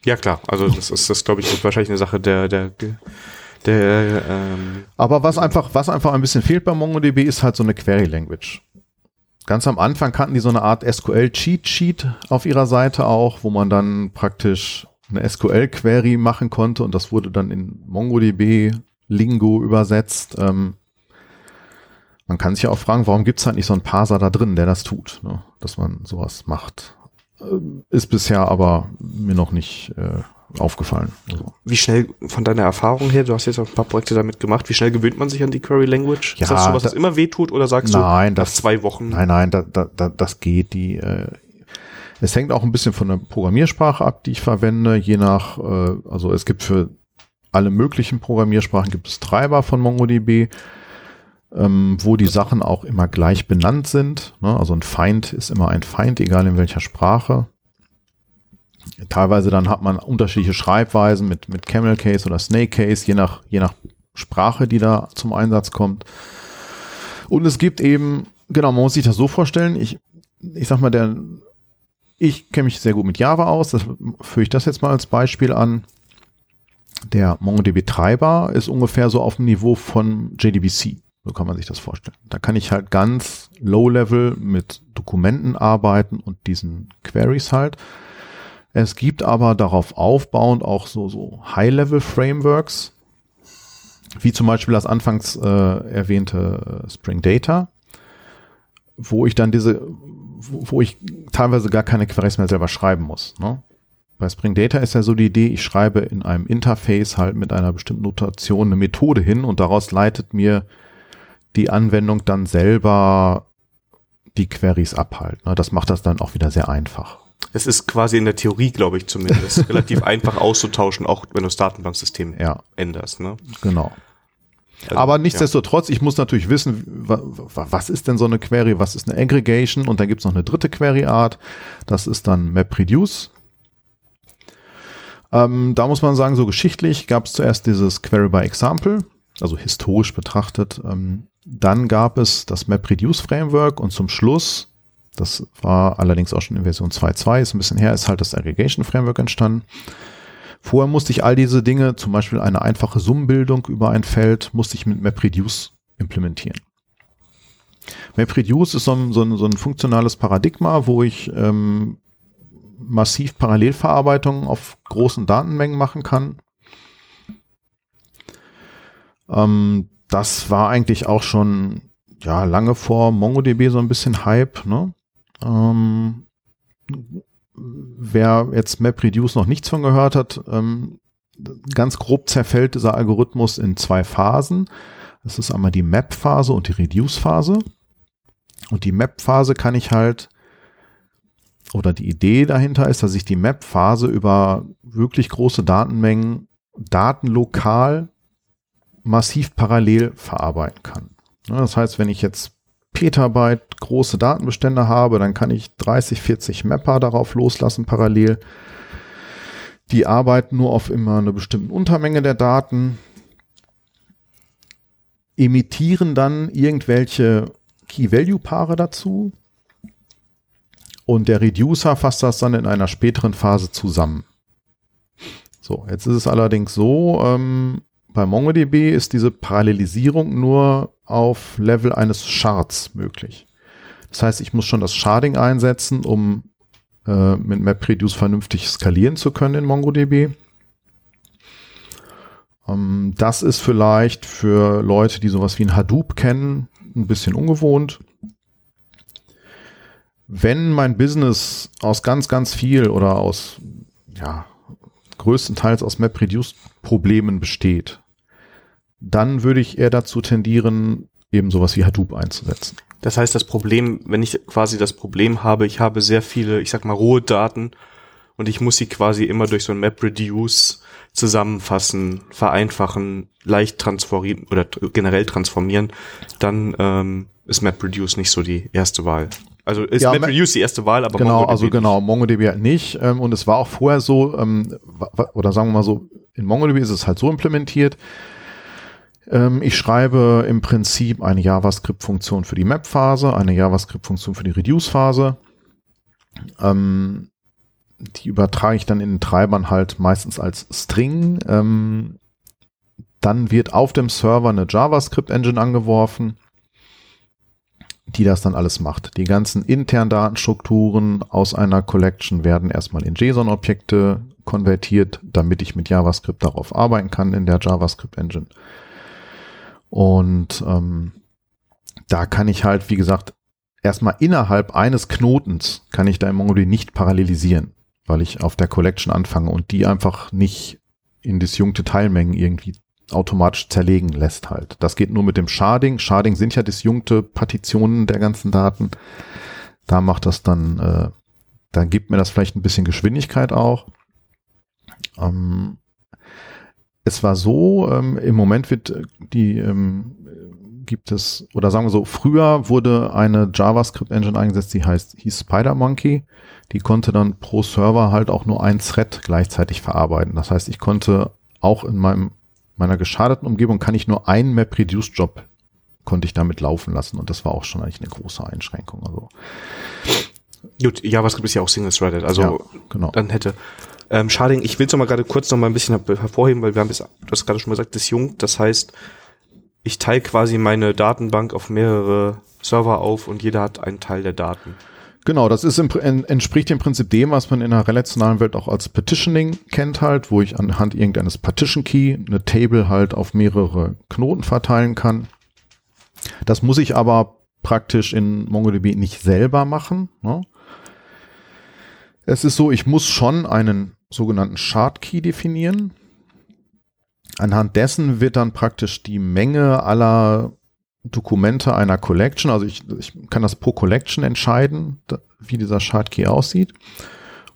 Ja, klar. Also das ist, das glaube ich, wahrscheinlich eine Sache der, der, der ähm Aber was einfach, was einfach ein bisschen fehlt bei MongoDB ist halt so eine Query Language. Ganz am Anfang kannten die so eine Art SQL Cheat Sheet auf ihrer Seite auch, wo man dann praktisch eine SQL Query machen konnte und das wurde dann in MongoDB Lingo übersetzt. Ähm, man kann sich ja auch fragen, warum gibt es halt nicht so einen Parser da drin, der das tut, ne? dass man sowas macht. Ähm, ist bisher aber mir noch nicht äh, aufgefallen. Also. Wie schnell, von deiner Erfahrung her, du hast jetzt auch ein paar Projekte damit gemacht, wie schnell gewöhnt man sich an die Query Language? Ja, das so, was da, das immer wehtut oder sagst nein, du nach zwei Wochen? Nein, nein, da, da, da, das geht. Die, äh, es hängt auch ein bisschen von der Programmiersprache ab, die ich verwende, je nach, äh, also es gibt für alle möglichen Programmiersprachen gibt es Treiber von MongoDB, ähm, wo die Sachen auch immer gleich benannt sind. Ne? Also ein Feind ist immer ein Feind, egal in welcher Sprache. Teilweise dann hat man unterschiedliche Schreibweisen mit, mit Camel Case oder Snake Case, je nach, je nach Sprache, die da zum Einsatz kommt. Und es gibt eben, genau, man muss sich das so vorstellen, ich, ich sag mal, der, ich kenne mich sehr gut mit Java aus, das führe ich das jetzt mal als Beispiel an. Der MongoDB-Treiber ist ungefähr so auf dem Niveau von JDBC. So kann man sich das vorstellen. Da kann ich halt ganz low-level mit Dokumenten arbeiten und diesen Queries halt. Es gibt aber darauf aufbauend auch so, so High-Level-Frameworks, wie zum Beispiel das anfangs äh, erwähnte äh, Spring Data, wo ich dann diese, wo, wo ich teilweise gar keine Queries mehr selber schreiben muss. Ne? Bei Spring Data ist ja so die Idee, ich schreibe in einem Interface halt mit einer bestimmten Notation eine Methode hin und daraus leitet mir die Anwendung dann selber die Queries ab halt. Ne? Das macht das dann auch wieder sehr einfach. Es ist quasi in der Theorie, glaube ich zumindest, (laughs) relativ einfach auszutauschen, auch wenn du das Datenbanksystem Ja, änderst. Ne? genau. Also, Aber nichtsdestotrotz, ich muss natürlich wissen, wa- wa- was ist denn so eine Query, was ist eine Aggregation und dann gibt's noch eine dritte Query-Art, das ist dann MapReduce. Ähm, da muss man sagen, so geschichtlich gab's zuerst dieses Query by Example, also historisch betrachtet. Ähm, dann gab es das MapReduce-Framework und zum Schluss, das war allerdings auch schon in Version 2.2, ist ein bisschen her, ist halt das Aggregation-Framework entstanden. Vorher musste ich all diese Dinge, zum Beispiel eine einfache Summenbildung über ein Feld, musste ich mit MapReduce implementieren. MapReduce ist so ein, so ein, so ein funktionales Paradigma, wo ich ähm, massiv Parallelverarbeitungen auf großen Datenmengen machen kann. Ähm, das war eigentlich auch schon ja lange vor MongoDB so ein bisschen Hype. Ne? Ähm, wer jetzt MapReduce noch nichts von gehört hat, ähm, ganz grob zerfällt dieser Algorithmus in zwei Phasen. Das ist einmal die Map-Phase und die Reduce-Phase. Und die Map-Phase kann ich halt, oder die Idee dahinter ist, dass ich die Map-Phase über wirklich große Datenmengen datenlokal massiv parallel verarbeiten kann. Ja, Das heißt, wenn ich jetzt Petabyte große Datenbestände habe, dann kann ich 30, 40 Mapper darauf loslassen parallel. Die arbeiten nur auf immer eine bestimmte Untermenge der Daten, emittieren dann irgendwelche Key-Value-Paare dazu und der Reducer fasst das dann in einer späteren Phase zusammen. So, jetzt ist es allerdings so, ähm, bei MongoDB ist diese Parallelisierung nur auf Level eines Shards möglich. Das heißt, ich muss schon das Sharding einsetzen, um äh, mit MapReduce vernünftig skalieren zu können in MongoDB. Ähm, das ist vielleicht für Leute, die sowas wie ein Hadoop kennen, ein bisschen ungewohnt. Wenn mein Business aus ganz, ganz viel oder aus, ja, größtenteils aus MapReduce-Problemen besteht, dann würde ich eher dazu tendieren, eben sowas wie Hadoop einzusetzen. Das heißt, das Problem, wenn ich quasi das Problem habe, ich habe sehr viele, ich sag mal, rohe Daten und ich muss sie quasi immer durch so ein MapReduce zusammenfassen, vereinfachen, leicht transformieren oder generell transformieren, dann ähm, ist MapReduce nicht so die erste Wahl. Also ist Ja, MapReduce die erste Wahl, aber genau, MongoDB also nicht. genau, MongoDB halt nicht. Ähm, und es war auch vorher so, ähm, oder sagen wir mal so, in MongoDB ist es halt so implementiert. Ähm, ich schreibe im Prinzip eine JavaScript-Funktion für die Map-Phase, eine JavaScript-Funktion für die Reduce-Phase. Ähm, die übertrage ich dann in den Treibern halt meistens als String. Ähm, dann wird auf dem Server eine JavaScript-Engine angeworfen die das dann alles macht. Die ganzen internen Datenstrukturen aus einer Collection werden erstmal in JSON-Objekte konvertiert, damit ich mit JavaScript darauf arbeiten kann in der JavaScript-Engine. Und ähm, da kann ich halt, wie gesagt, erstmal innerhalb eines Knotens kann ich da im MongoDB nicht parallelisieren, weil ich auf der Collection anfange und die einfach nicht in disjunkte Teilmengen irgendwie automatisch zerlegen lässt halt. Das geht nur mit dem Sharding. Sharding sind ja disjunkte Partitionen der ganzen Daten. Da macht das dann, äh, dann gibt mir das vielleicht ein bisschen Geschwindigkeit auch. Ähm, es war so, ähm, im Moment wird äh, die, ähm, gibt es, oder sagen wir so, früher wurde eine JavaScript-Engine eingesetzt, die heißt, hieß SpiderMonkey. Die konnte dann pro Server halt auch nur ein Thread gleichzeitig verarbeiten. Das heißt, ich konnte auch in meinem meiner geschadeten Umgebung kann ich nur einen MapReduce-Job konnte ich damit laufen lassen und das war auch schon eigentlich eine große Einschränkung. Also Gut, JavaScript ist ja auch single-threaded, also ja, genau. dann hätte ähm, Sharding, ich will es noch mal gerade kurz noch mal ein bisschen her- hervorheben, weil wir haben es, du hast gerade schon mal gesagt, disjunkt, das heißt, ich teile quasi meine Datenbank auf mehrere Server auf und jeder hat einen Teil der Daten. Genau, das ist im, Pr- en, entspricht im Prinzip dem, was man in der relationalen Welt auch als Petitioning kennt halt, wo ich anhand irgendeines Partition Key eine Table halt auf mehrere Knoten verteilen kann. Das muss ich aber praktisch in MongoDB nicht selber machen. Ne? Es ist so, ich muss schon einen sogenannten Shard Key definieren. Anhand dessen wird dann praktisch die Menge aller Dokumente einer Collection, also ich, ich kann das pro Collection entscheiden, wie dieser Shard Key aussieht.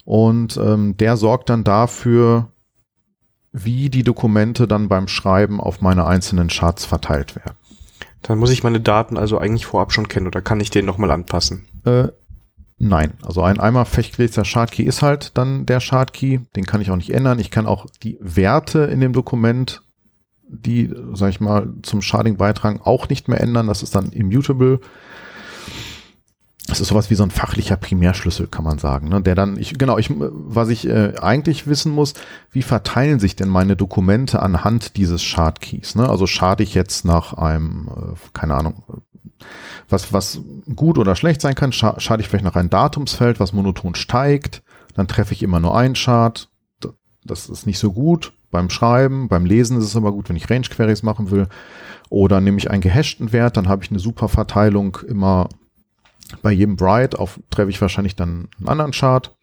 Und ähm, der sorgt dann dafür, wie die Dokumente dann beim Schreiben auf meine einzelnen Charts verteilt werden. Dann muss ich meine Daten also eigentlich vorab schon kennen oder kann ich den nochmal anpassen? Äh, nein, also ein einmal festgelegter Shardkey ist halt dann der Shardkey, den kann ich auch nicht ändern. Ich kann auch die Werte in dem Dokument, die, sag ich mal, zum Sharding beitragen, auch nicht mehr ändern. Das ist dann immutable. Das ist sowas wie so ein fachlicher Primärschlüssel, kann man sagen. Ne? Der dann, ich, genau, ich, was ich äh, eigentlich wissen muss, wie verteilen sich denn meine Dokumente anhand dieses Shard-Keys? Ne? Also schade ich jetzt nach einem, äh, keine Ahnung, was, was gut oder schlecht sein kann, scha schade ich vielleicht nach einem Datumsfeld, was monoton steigt, dann treffe ich immer nur einen Chart. Das ist nicht so gut beim Schreiben, beim Lesen ist es aber gut, wenn ich Range Queries machen will. Oder nehme ich einen gehashten Wert, dann habe ich eine super Verteilung immer bei jedem Bright auf, treffe ich wahrscheinlich dann einen anderen Chart.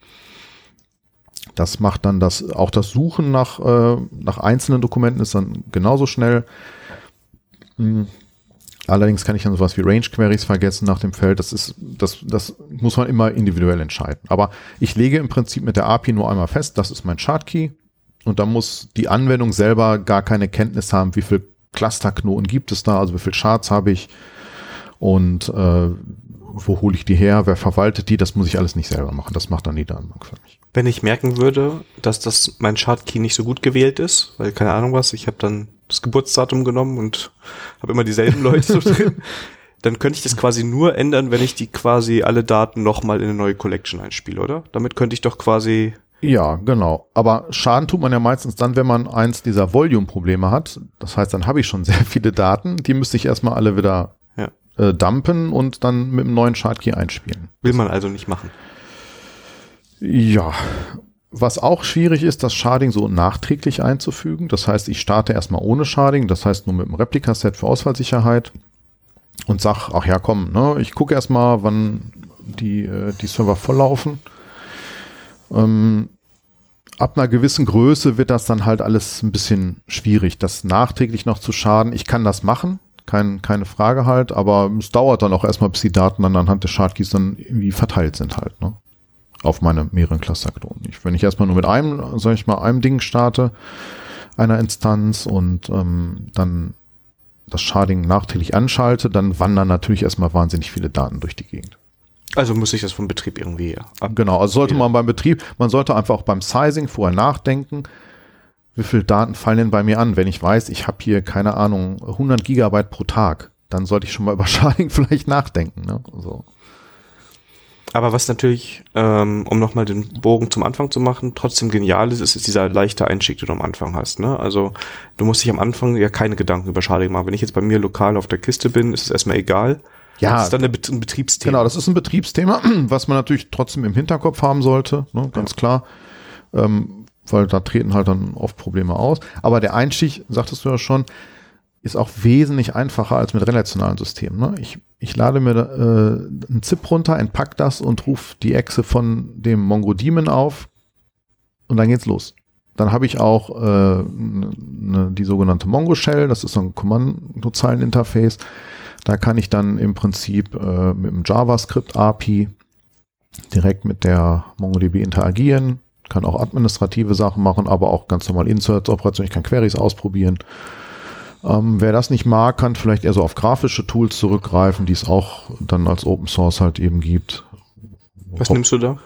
Das macht dann das, auch das Suchen nach, äh, nach einzelnen Dokumenten ist dann genauso schnell. Hm. Allerdings kann ich dann sowas wie Range Queries vergessen nach dem Feld. Das ist, das, das muss man immer individuell entscheiden. Aber ich lege im Prinzip mit der API nur einmal fest, das ist mein Chart Key. Und da muss die Anwendung selber gar keine Kenntnis haben, wie viel Clusterknoten gibt es da, also wie viel Charts habe ich und äh, wo hole ich die her, wer verwaltet die, das muss ich alles nicht selber machen. Das macht dann die Datenbank für mich. Wenn ich merken würde, dass das mein Chartkey nicht so gut gewählt ist, weil keine Ahnung was, ich habe dann das Geburtsdatum genommen und habe immer dieselben Leute so drin, (laughs) dann könnte ich das quasi nur ändern, wenn ich die quasi alle Daten nochmal in eine neue Collection einspiele, oder? Damit könnte ich doch quasi ja, genau. Aber Schaden tut man ja meistens dann, wenn man eins dieser Volume-Probleme hat. Das heißt, dann habe ich schon (laughs) sehr viele Daten, die müsste ich erstmal alle wieder äh, dumpen und dann mit einem neuen Shardkey einspielen. Will man also nicht machen. Ja. Was auch schwierig ist, das Sharding so nachträglich einzufügen. Das heißt, ich starte erstmal ohne Sharding, das heißt nur mit einem Replikaset für Ausfallsicherheit und sag, ach ja, komm, ne, ich gucke erstmal, wann die, äh, die Server volllaufen. Ähm, ab einer gewissen Größe wird das dann halt alles ein bisschen schwierig, das nachträglich noch zu schaden. Ich kann das machen, kein, keine Frage halt, aber es dauert dann auch erstmal, bis die Daten dann anhand des Shardkeys dann irgendwie verteilt sind halt, ne? Auf meine mehreren Clusterknoten. Ich, wenn ich erstmal nur mit einem, sag ich mal, einem Ding starte, einer Instanz und ähm, dann das Sharding nachträglich anschalte, dann wandern natürlich erstmal wahnsinnig viele Daten durch die Gegend. Also muss ich das vom Betrieb irgendwie ab. Genau, also sollte man beim Betrieb, man sollte einfach auch beim Sizing vorher nachdenken, wie viele Daten fallen denn bei mir an? Wenn ich weiß, ich habe hier, keine Ahnung, 100 Gigabyte pro Tag, dann sollte ich schon mal (laughs) über Sharding vielleicht nachdenken. Ne? So. Aber was natürlich, ähm, um nochmal den Bogen zum Anfang zu machen, trotzdem genial ist, ist dieser leichte Einstieg, den du am Anfang hast. Ne? Also du musst dich am Anfang ja keine Gedanken über Sharding machen. Wenn ich jetzt bei mir lokal auf der Kiste bin, ist es erstmal egal. Ja, das ist dann ein Betriebsthema. Genau, das ist ein Betriebsthema, (clears throat) was man natürlich trotzdem im Hinterkopf haben sollte, ne? ganz ja. klar. Ähm, weil da treten halt dann oft Probleme aus. Aber der Einstieg, sagtest du ja schon, ist auch wesentlich einfacher als mit relationalen Systemen. Ne? Ich, ich lade mir äh, einen ZIP runter, entpack das und rufe die Echse von dem MongoDaemon auf und dann geht's los. Dann habe ich auch äh, ne, die sogenannte Mongo Shell, das ist so ein Kommandozeilen-Interface. Da kann ich dann im Prinzip äh, mit dem JavaScript API direkt mit der MongoDB interagieren, kann auch administrative Sachen machen, aber auch ganz normal Inserts-Operationen. Ich kann Queries ausprobieren. Ähm, wer das nicht mag, kann vielleicht eher so auf grafische Tools zurückgreifen, die es auch dann als Open Source halt eben gibt. Was Rob nimmst du da?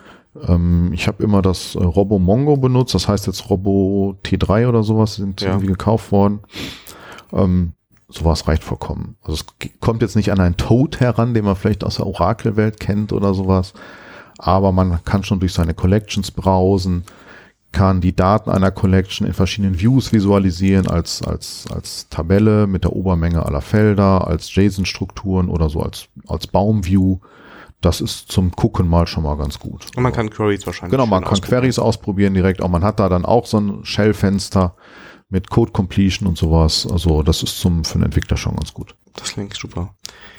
Ähm, ich habe immer das äh, Robo Mongo benutzt, das heißt jetzt Robo T3 oder sowas sind ja. irgendwie gekauft worden. Ähm, sowas reicht vollkommen. Also es kommt jetzt nicht an einen Toad heran, den man vielleicht aus der Oracle-Welt kennt oder sowas aber man kann schon durch seine Collections browsen, kann die Daten einer Collection in verschiedenen Views visualisieren, als, als, als Tabelle mit der Obermenge aller Felder, als JSON-Strukturen oder so als, als Baumview. Das ist zum Gucken mal schon mal ganz gut. Und man kann Queries wahrscheinlich. Genau, man kann Queries ausprobieren direkt. Auch man hat da dann auch so ein Shell-Fenster mit Code Completion und sowas. Also das ist zum, für einen Entwickler schon ganz gut. Das klingt super.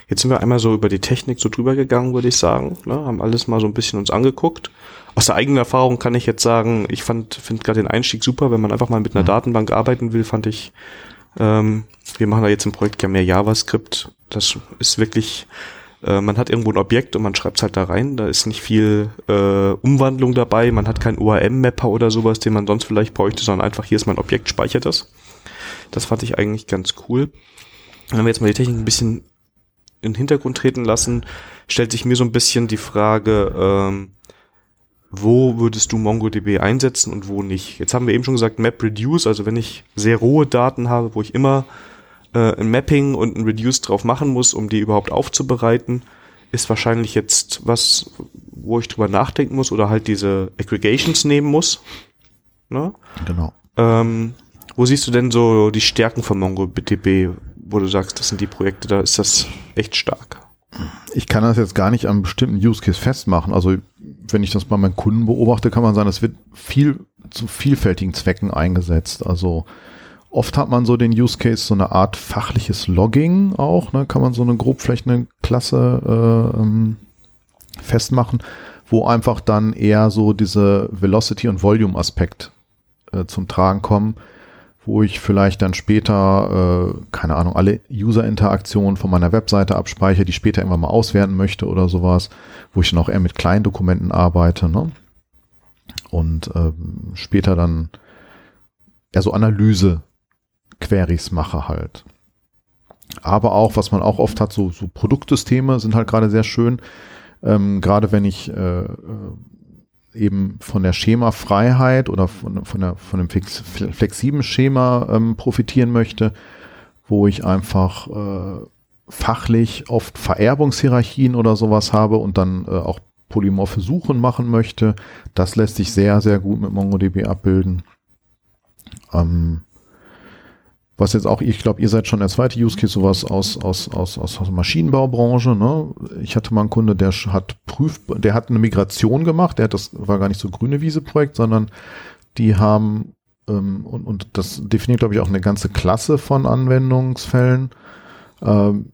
Jetzt sind wir einmal so über die Technik so drüber gegangen, würde ich sagen. Ne? Haben alles mal so ein bisschen uns angeguckt. Aus der eigenen Erfahrung kann ich jetzt sagen, ich fand, finde gerade den Einstieg super, wenn man einfach mal mit einer mhm. Datenbank arbeiten will, fand ich, ähm, wir machen da jetzt im Projekt ja mehr JavaScript. Das ist wirklich, äh, man hat irgendwo ein Objekt und man schreibt es halt da rein. Da ist nicht viel äh, Umwandlung dabei. Man hat keinen ORM-Mapper oder sowas, den man sonst vielleicht bräuchte, sondern einfach hier ist mein Objekt, speichert das. Das fand ich eigentlich ganz cool. Wenn wir jetzt mal die Technik ein bisschen in den Hintergrund treten lassen, stellt sich mir so ein bisschen die Frage, ähm, wo würdest du MongoDB einsetzen und wo nicht? Jetzt haben wir eben schon gesagt, MapReduce, also wenn ich sehr rohe Daten habe, wo ich immer äh, ein Mapping und ein Reduce drauf machen muss, um die überhaupt aufzubereiten, ist wahrscheinlich jetzt was, wo ich drüber nachdenken muss oder halt diese Aggregations nehmen muss. Ne? Genau. Ähm, wo siehst du denn so die Stärken von MongoDB, wo du sagst, das sind die Projekte, da ist das echt stark? Ich kann das jetzt gar nicht an bestimmten Use Case festmachen. Also wenn ich das bei meinen Kunden beobachte, kann man sagen, es wird viel zu vielfältigen Zwecken eingesetzt. Also oft hat man so den Use Case, so eine Art fachliches Logging auch. Ne? Kann man so eine grob vielleicht eine Klasse äh, ähm, festmachen, wo einfach dann eher so diese Velocity und Volume Aspekt äh, zum Tragen kommen wo ich vielleicht dann später, äh, keine Ahnung, alle User-Interaktionen von meiner Webseite abspeichere, die später irgendwann mal auswerten möchte oder sowas, wo ich dann auch eher mit kleinen Dokumenten arbeite, ne? Und ähm, später dann eher so Analyse-Queries mache halt. Aber auch, was man auch oft hat, so, so Produktsysteme sind halt gerade sehr schön. Ähm, gerade wenn ich äh, eben von der Schemafreiheit oder von, von, der, von dem flex, flexiblen Schema ähm, profitieren möchte, wo ich einfach äh, fachlich oft Vererbungshierarchien oder sowas habe und dann äh, auch polymorphe Suchen machen möchte. Das lässt sich sehr, sehr gut mit MongoDB abbilden. Ähm, was jetzt auch, ich glaube, ihr seid schon der zweite Use Case, sowas aus, aus, aus, aus, aus Maschinenbaubranche. Ne? Ich hatte mal einen Kunde, der hat Prüf, der hat eine Migration gemacht, der hat das war gar nicht so grüne Wiese-Projekt, sondern die haben, ähm, und, und das definiert, glaube ich, auch eine ganze Klasse von Anwendungsfällen. Ähm,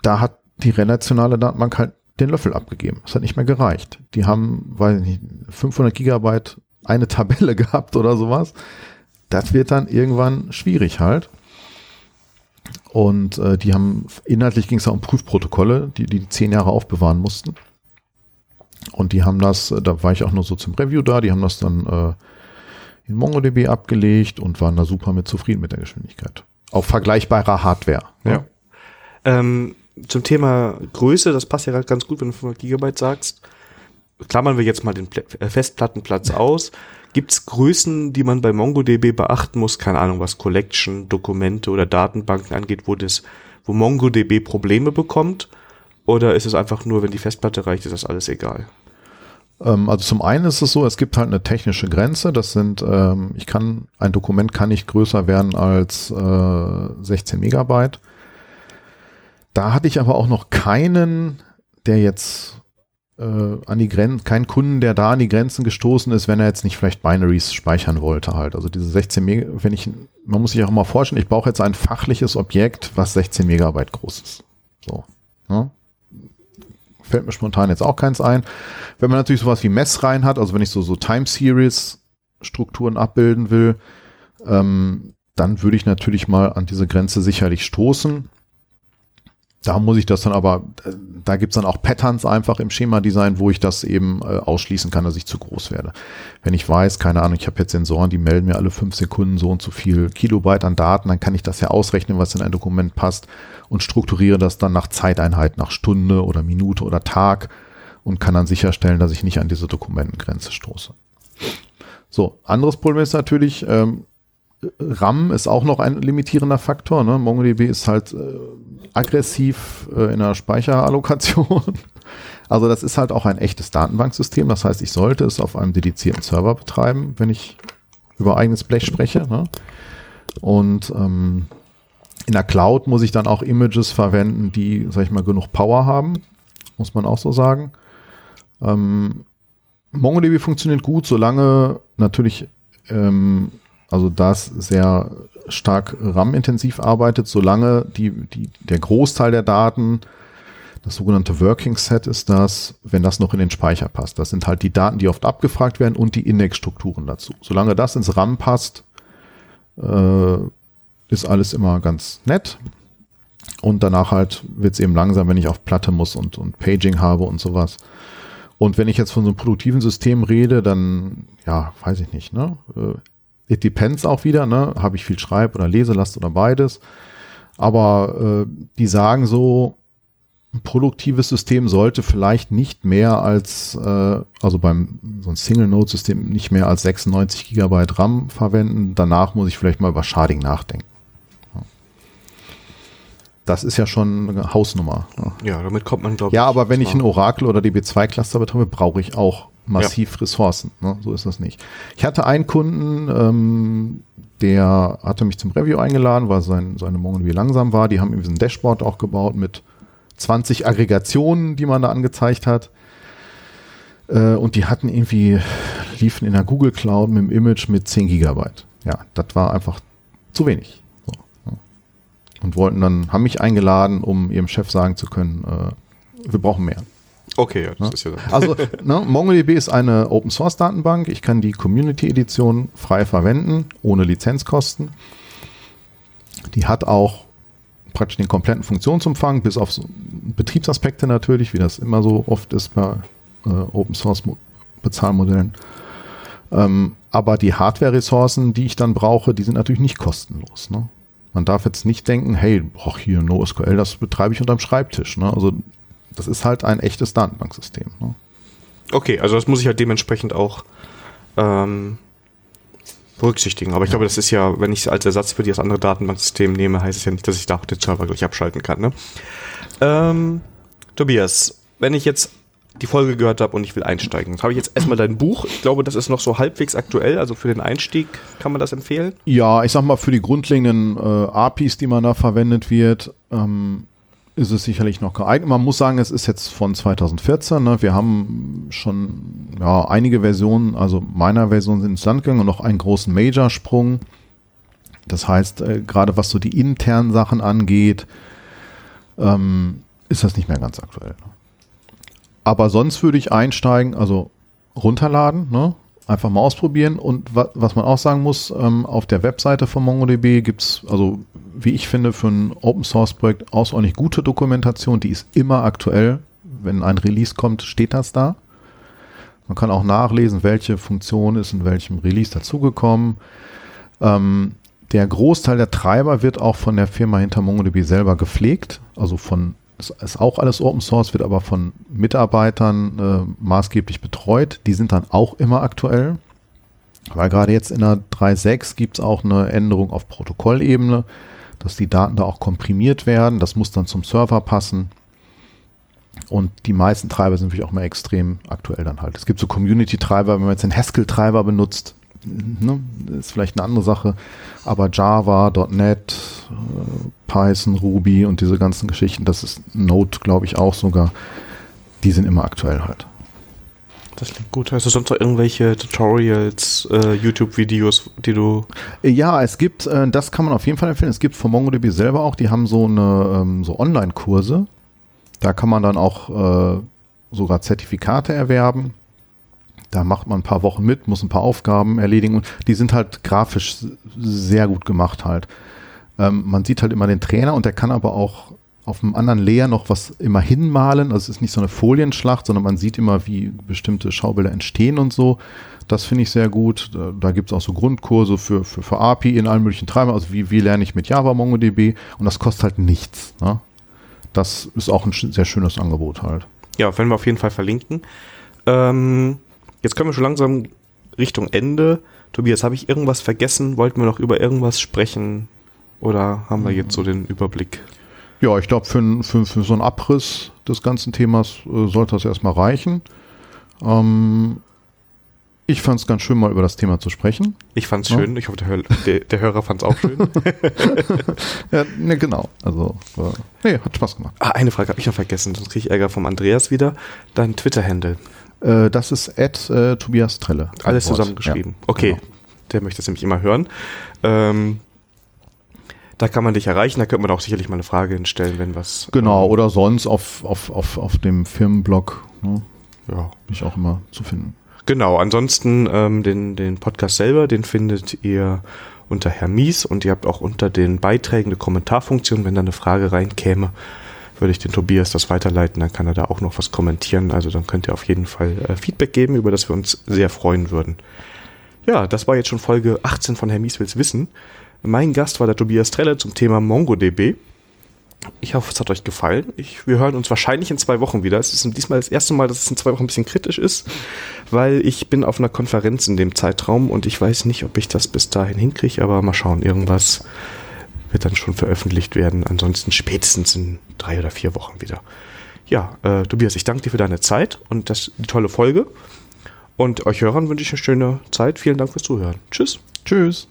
da hat die relationale Datenbank halt den Löffel abgegeben. Es hat nicht mehr gereicht. Die haben, weiß ich nicht, 500 Gigabyte eine Tabelle (laughs) gehabt oder sowas das wird dann irgendwann schwierig halt. Und äh, die haben, inhaltlich ging es um Prüfprotokolle, die die zehn Jahre aufbewahren mussten. Und die haben das, äh, da war ich auch nur so zum Review da, die haben das dann äh, in MongoDB abgelegt und waren da super mit zufrieden mit der Geschwindigkeit. Auf vergleichbarer Hardware. Ne? Ja. Ähm, zum Thema Größe, das passt ja gerade ganz gut, wenn du 500 Gigabyte sagst. Klammern wir jetzt mal den äh, Festplattenplatz aus. Gibt es Größen, die man bei MongoDB beachten muss? Keine Ahnung, was Collection, Dokumente oder Datenbanken angeht, wo das, wo MongoDB Probleme bekommt? Oder ist es einfach nur, wenn die Festplatte reicht, ist das alles egal? Ähm, also zum einen ist es so, es gibt halt eine technische Grenze. Das sind, ähm, ich kann, ein Dokument kann nicht größer werden als äh, 16 Megabyte. Da hatte ich aber auch noch keinen, der jetzt äh, an die Grenzen, kein Kunden, der da an die Grenzen gestoßen ist, wenn er jetzt nicht vielleicht Binaries speichern wollte halt. Also diese 16 Megabyte, wenn ich, man muss sich auch mal vorstellen, ich brauche jetzt ein fachliches Objekt, was 16 Megabyte groß ist. So. Ja? Fällt mir spontan jetzt auch keins ein. Wenn man natürlich sowas wie Messreihen hat, also wenn ich so, so Time Series Strukturen abbilden will, ähm, dann würde ich natürlich mal an diese Grenze sicherlich stoßen. Da muss ich das dann aber, da gibt's dann auch Patterns einfach im Schema-Design, wo ich das eben äh, ausschließen kann, dass ich zu groß werde. Wenn ich weiß, keine Ahnung, ich habe jetzt Sensoren, die melden mir alle fünf Sekunden so und so viel Kilobyte an Daten, dann kann ich das ja ausrechnen, was in ein Dokument passt und strukturiere das dann nach Zeiteinheit, nach Stunde oder Minute oder Tag und kann dann sicherstellen, dass ich nicht an diese Dokumentengrenze stoße. So, anderes Problem ist natürlich, ähm, RAM ist auch noch ein limitierender Faktor. Ne? MongoDB ist halt äh, aggressiv äh, in der Speicherallokation. (laughs) Also das ist halt auch ein echtes Datenbanksystem. Das heißt, ich sollte es auf einem dedizierten Server betreiben, wenn ich über eigenes Blech spreche. Ne? Und ähm, in der Cloud muss ich dann auch Images verwenden, die, sag ich mal, genug Power haben. Muss man auch so sagen. Ähm, MongoDB funktioniert gut, solange natürlich ähm, also das sehr stark RAM-intensiv arbeitet, solange die, die, der Großteil der Daten, das sogenannte Working Set ist das, wenn das noch in den Speicher passt. Das sind halt die Daten, die oft abgefragt werden und die Indexstrukturen dazu. Solange das ins RAM passt, äh, ist alles immer ganz nett. Und danach halt wird es eben langsam, wenn ich auf Platte muss und, und Paging habe und sowas. Und wenn ich jetzt von so einem produktiven System rede, dann, ja, weiß ich nicht, ne? It depends auch wieder, ne? Habe ich viel Schreib- oder Leselast oder beides. Aber äh, die sagen so, ein produktives System sollte vielleicht nicht mehr als, äh, also beim so ein Single-Node-System nicht mehr als 96 Gigabyte RAM verwenden. Danach muss ich vielleicht mal über Sharding nachdenken. Das ist ja schon eine Hausnummer. Ja, damit kommt man, glaube ich. Ja, aber wenn ich ein Oracle oder DB2-Cluster betreibe, brauche ich auch massiv ja. Ressourcen. Ne? So ist das nicht. Ich hatte einen Kunden, ähm, der hatte mich zum Review eingeladen, weil sein, seine MongoDB langsam war. Die haben irgendwie ein Dashboard auch gebaut mit 20 Aggregationen, die man da angezeigt hat. Äh, und die hatten irgendwie, liefen in der Google Cloud mit dem Image mit 10 Gigabyte. Ja, das war einfach zu wenig und wollten dann, haben mich eingeladen, um ihrem Chef sagen zu können, äh, wir brauchen mehr. Okay, ja, das ja? ist ja Also, ne, MongoDB ist eine Open Source Datenbank. Ich kann die Community Edition frei verwenden, ohne Lizenzkosten. Die hat auch praktisch den kompletten Funktionsumfang, bis auf so Betriebsaspekte natürlich, wie das immer so oft ist bei äh, Open Source Bezahlmodellen. Ähm, aber die Hardware-Ressourcen, die ich dann brauche, die sind natürlich nicht kostenlos. Ne? Man darf jetzt nicht denken, hey, ach hier NoSQL, das betreibe ich unterm Schreibtisch. Ne? Also das ist halt ein echtes Datenbanksystem. Ne? Okay, also das muss ich halt dementsprechend auch ähm, berücksichtigen. Aber ich ja. glaube, das ist ja, wenn ich es als Ersatz für das andere Datenbanksystem nehme, heißt es ja nicht, dass ich da auch den Server gleich abschalten kann. Ne? Ähm, Tobias, wenn ich jetzt die Folge gehört habe und ich will einsteigen. Habe ich jetzt erstmal dein Buch. Ich glaube, das ist noch so halbwegs aktuell. Also für den Einstieg kann man das empfehlen? Ja, ich sag mal, für die grundlegenden äh, APIs, die man da verwendet wird, ähm, ist es sicherlich noch geeignet. Man muss sagen, es ist jetzt von 2014. Ne? Wir haben schon ja, einige Versionen, also meiner Version sind ins Land gegangen und noch einen großen Major-Sprung. Das heißt, äh, gerade was so die internen Sachen angeht, ähm, ist das nicht mehr ganz aktuell. Ne? Aber sonst würde ich einsteigen, also runterladen, ne? Einfach mal ausprobieren. Und wa was man auch sagen muss, ähm, auf der Webseite von MongoDB gibt's also wie ich finde, für ein Open Source Projekt außerordentlich gute Dokumentation. Die ist immer aktuell. Wenn ein Release kommt, steht das da. Man kann auch nachlesen, welche Funktion ist in welchem Release dazugekommen. Ähm, der Großteil der Treiber wird auch von der Firma hinter MongoDB selber gepflegt, also von ist, auch alles Open Source, wird aber von Mitarbeitern äh, maßgeblich betreut. Die sind dann auch immer aktuell. Weil gerade jetzt in der 3.6 gibt es auch eine Änderung auf Protokollebene, dass die Daten da auch komprimiert werden. Das muss dann zum Server passen. Und die meisten Treiber sind natürlich auch mal extrem aktuell dann halt. Es gibt so Community-Treiber, wenn man jetzt den Haskell-Treiber benutzt, ne, ist vielleicht eine andere Sache. Aber Java, .NET, äh, Python, Ruby und diese ganzen Geschichten, das ist Node, glaube ich, auch sogar, die sind immer aktuell halt. Das klingt gut. Hast du sonst noch irgendwelche Tutorials, äh, YouTube-Videos, die du. Ja, es gibt, äh, das kann man auf jeden Fall empfehlen. Es gibt von MongoDB selber auch, die haben so eine ähm, so Online-Kurse. Da kann man dann auch äh, sogar Zertifikate erwerben. Da macht man ein paar Wochen mit, muss ein paar Aufgaben erledigen und die sind halt grafisch sehr gut gemacht halt. Ähm, man sieht halt immer den Trainer und der kann aber auch auf einem anderen Layer noch was immer hinmalen. Also es ist nicht so eine Folienschlacht, sondern man sieht immer, wie bestimmte Schaubilder entstehen und so. Das finde ich sehr gut. Da, da gibt es auch so Grundkurse für, für, für API in allen möglichen Treibern. Also wie, wie lerne ich mit Java MongoDB und das kostet halt nichts. Ne? Das ist auch ein sehr schönes Angebot halt. Ja, werden wir auf jeden Fall verlinken. Ähm, Jetzt können wir schon langsam Richtung Ende. Tobias, habe ich irgendwas vergessen? Wollten wir noch über irgendwas sprechen? Oder haben wir jetzt so den Überblick? Ja, ich glaube, für, für, für, so einen Abriss des ganzen Themas äh, sollte das erstmal reichen. Ähm, ich fand es ganz schön, mal über das Thema zu sprechen. Ich fand es ja. schön. Ich hoffe, der, Hör der, der Hörer fand es auch schön. (laughs) ja, ne, genau. Also, war, nee, hat Spaß gemacht. Ah, eine Frage habe ich noch vergessen, sonst kriege ich Ärger vom Andreas wieder. Dein Twitter-Handle. Äh, das ist Ed äh, Tobias Trelle. Alles zusammengeschrieben. Ja, okay, genau. der möchte das nämlich immer hören. Ähm, Da kann man dich erreichen, da könnte man auch sicherlich mal eine Frage hinstellen, wenn was. Genau, oder sonst auf, auf, auf, auf dem Firmenblog. Ne? Ja, bin ich auch immer zu finden. Genau, ansonsten ähm, den, den Podcast selber, den findet ihr unter Hermies und ihr habt auch unter den Beiträgen eine Kommentarfunktion, wenn da eine Frage reinkäme, würde ich den Tobias das weiterleiten, dann kann er da auch noch was kommentieren. Also dann könnt ihr auf jeden Fall äh, Feedback geben, über das wir uns sehr freuen würden. Ja, das war jetzt schon Folge 18 von Hermies will's wissen. Mein Gast war der Tobias Trelle zum Thema MongoDB. Ich hoffe, es hat euch gefallen. Ich, wir hören uns wahrscheinlich in zwei Wochen wieder. Es ist diesmal das erste Mal, dass es in zwei Wochen ein bisschen kritisch ist, weil ich bin auf einer Konferenz in dem Zeitraum und ich weiß nicht, ob ich das bis dahin hinkriege, aber mal schauen. Irgendwas wird dann schon veröffentlicht werden. Ansonsten spätestens in drei oder vier Wochen wieder. Ja, äh, Tobias, ich danke dir für deine Zeit und das, die tolle Folge. Und euch Hörern wünsche ich eine schöne Zeit. Vielen Dank fürs Zuhören. Tschüss. Tschüss.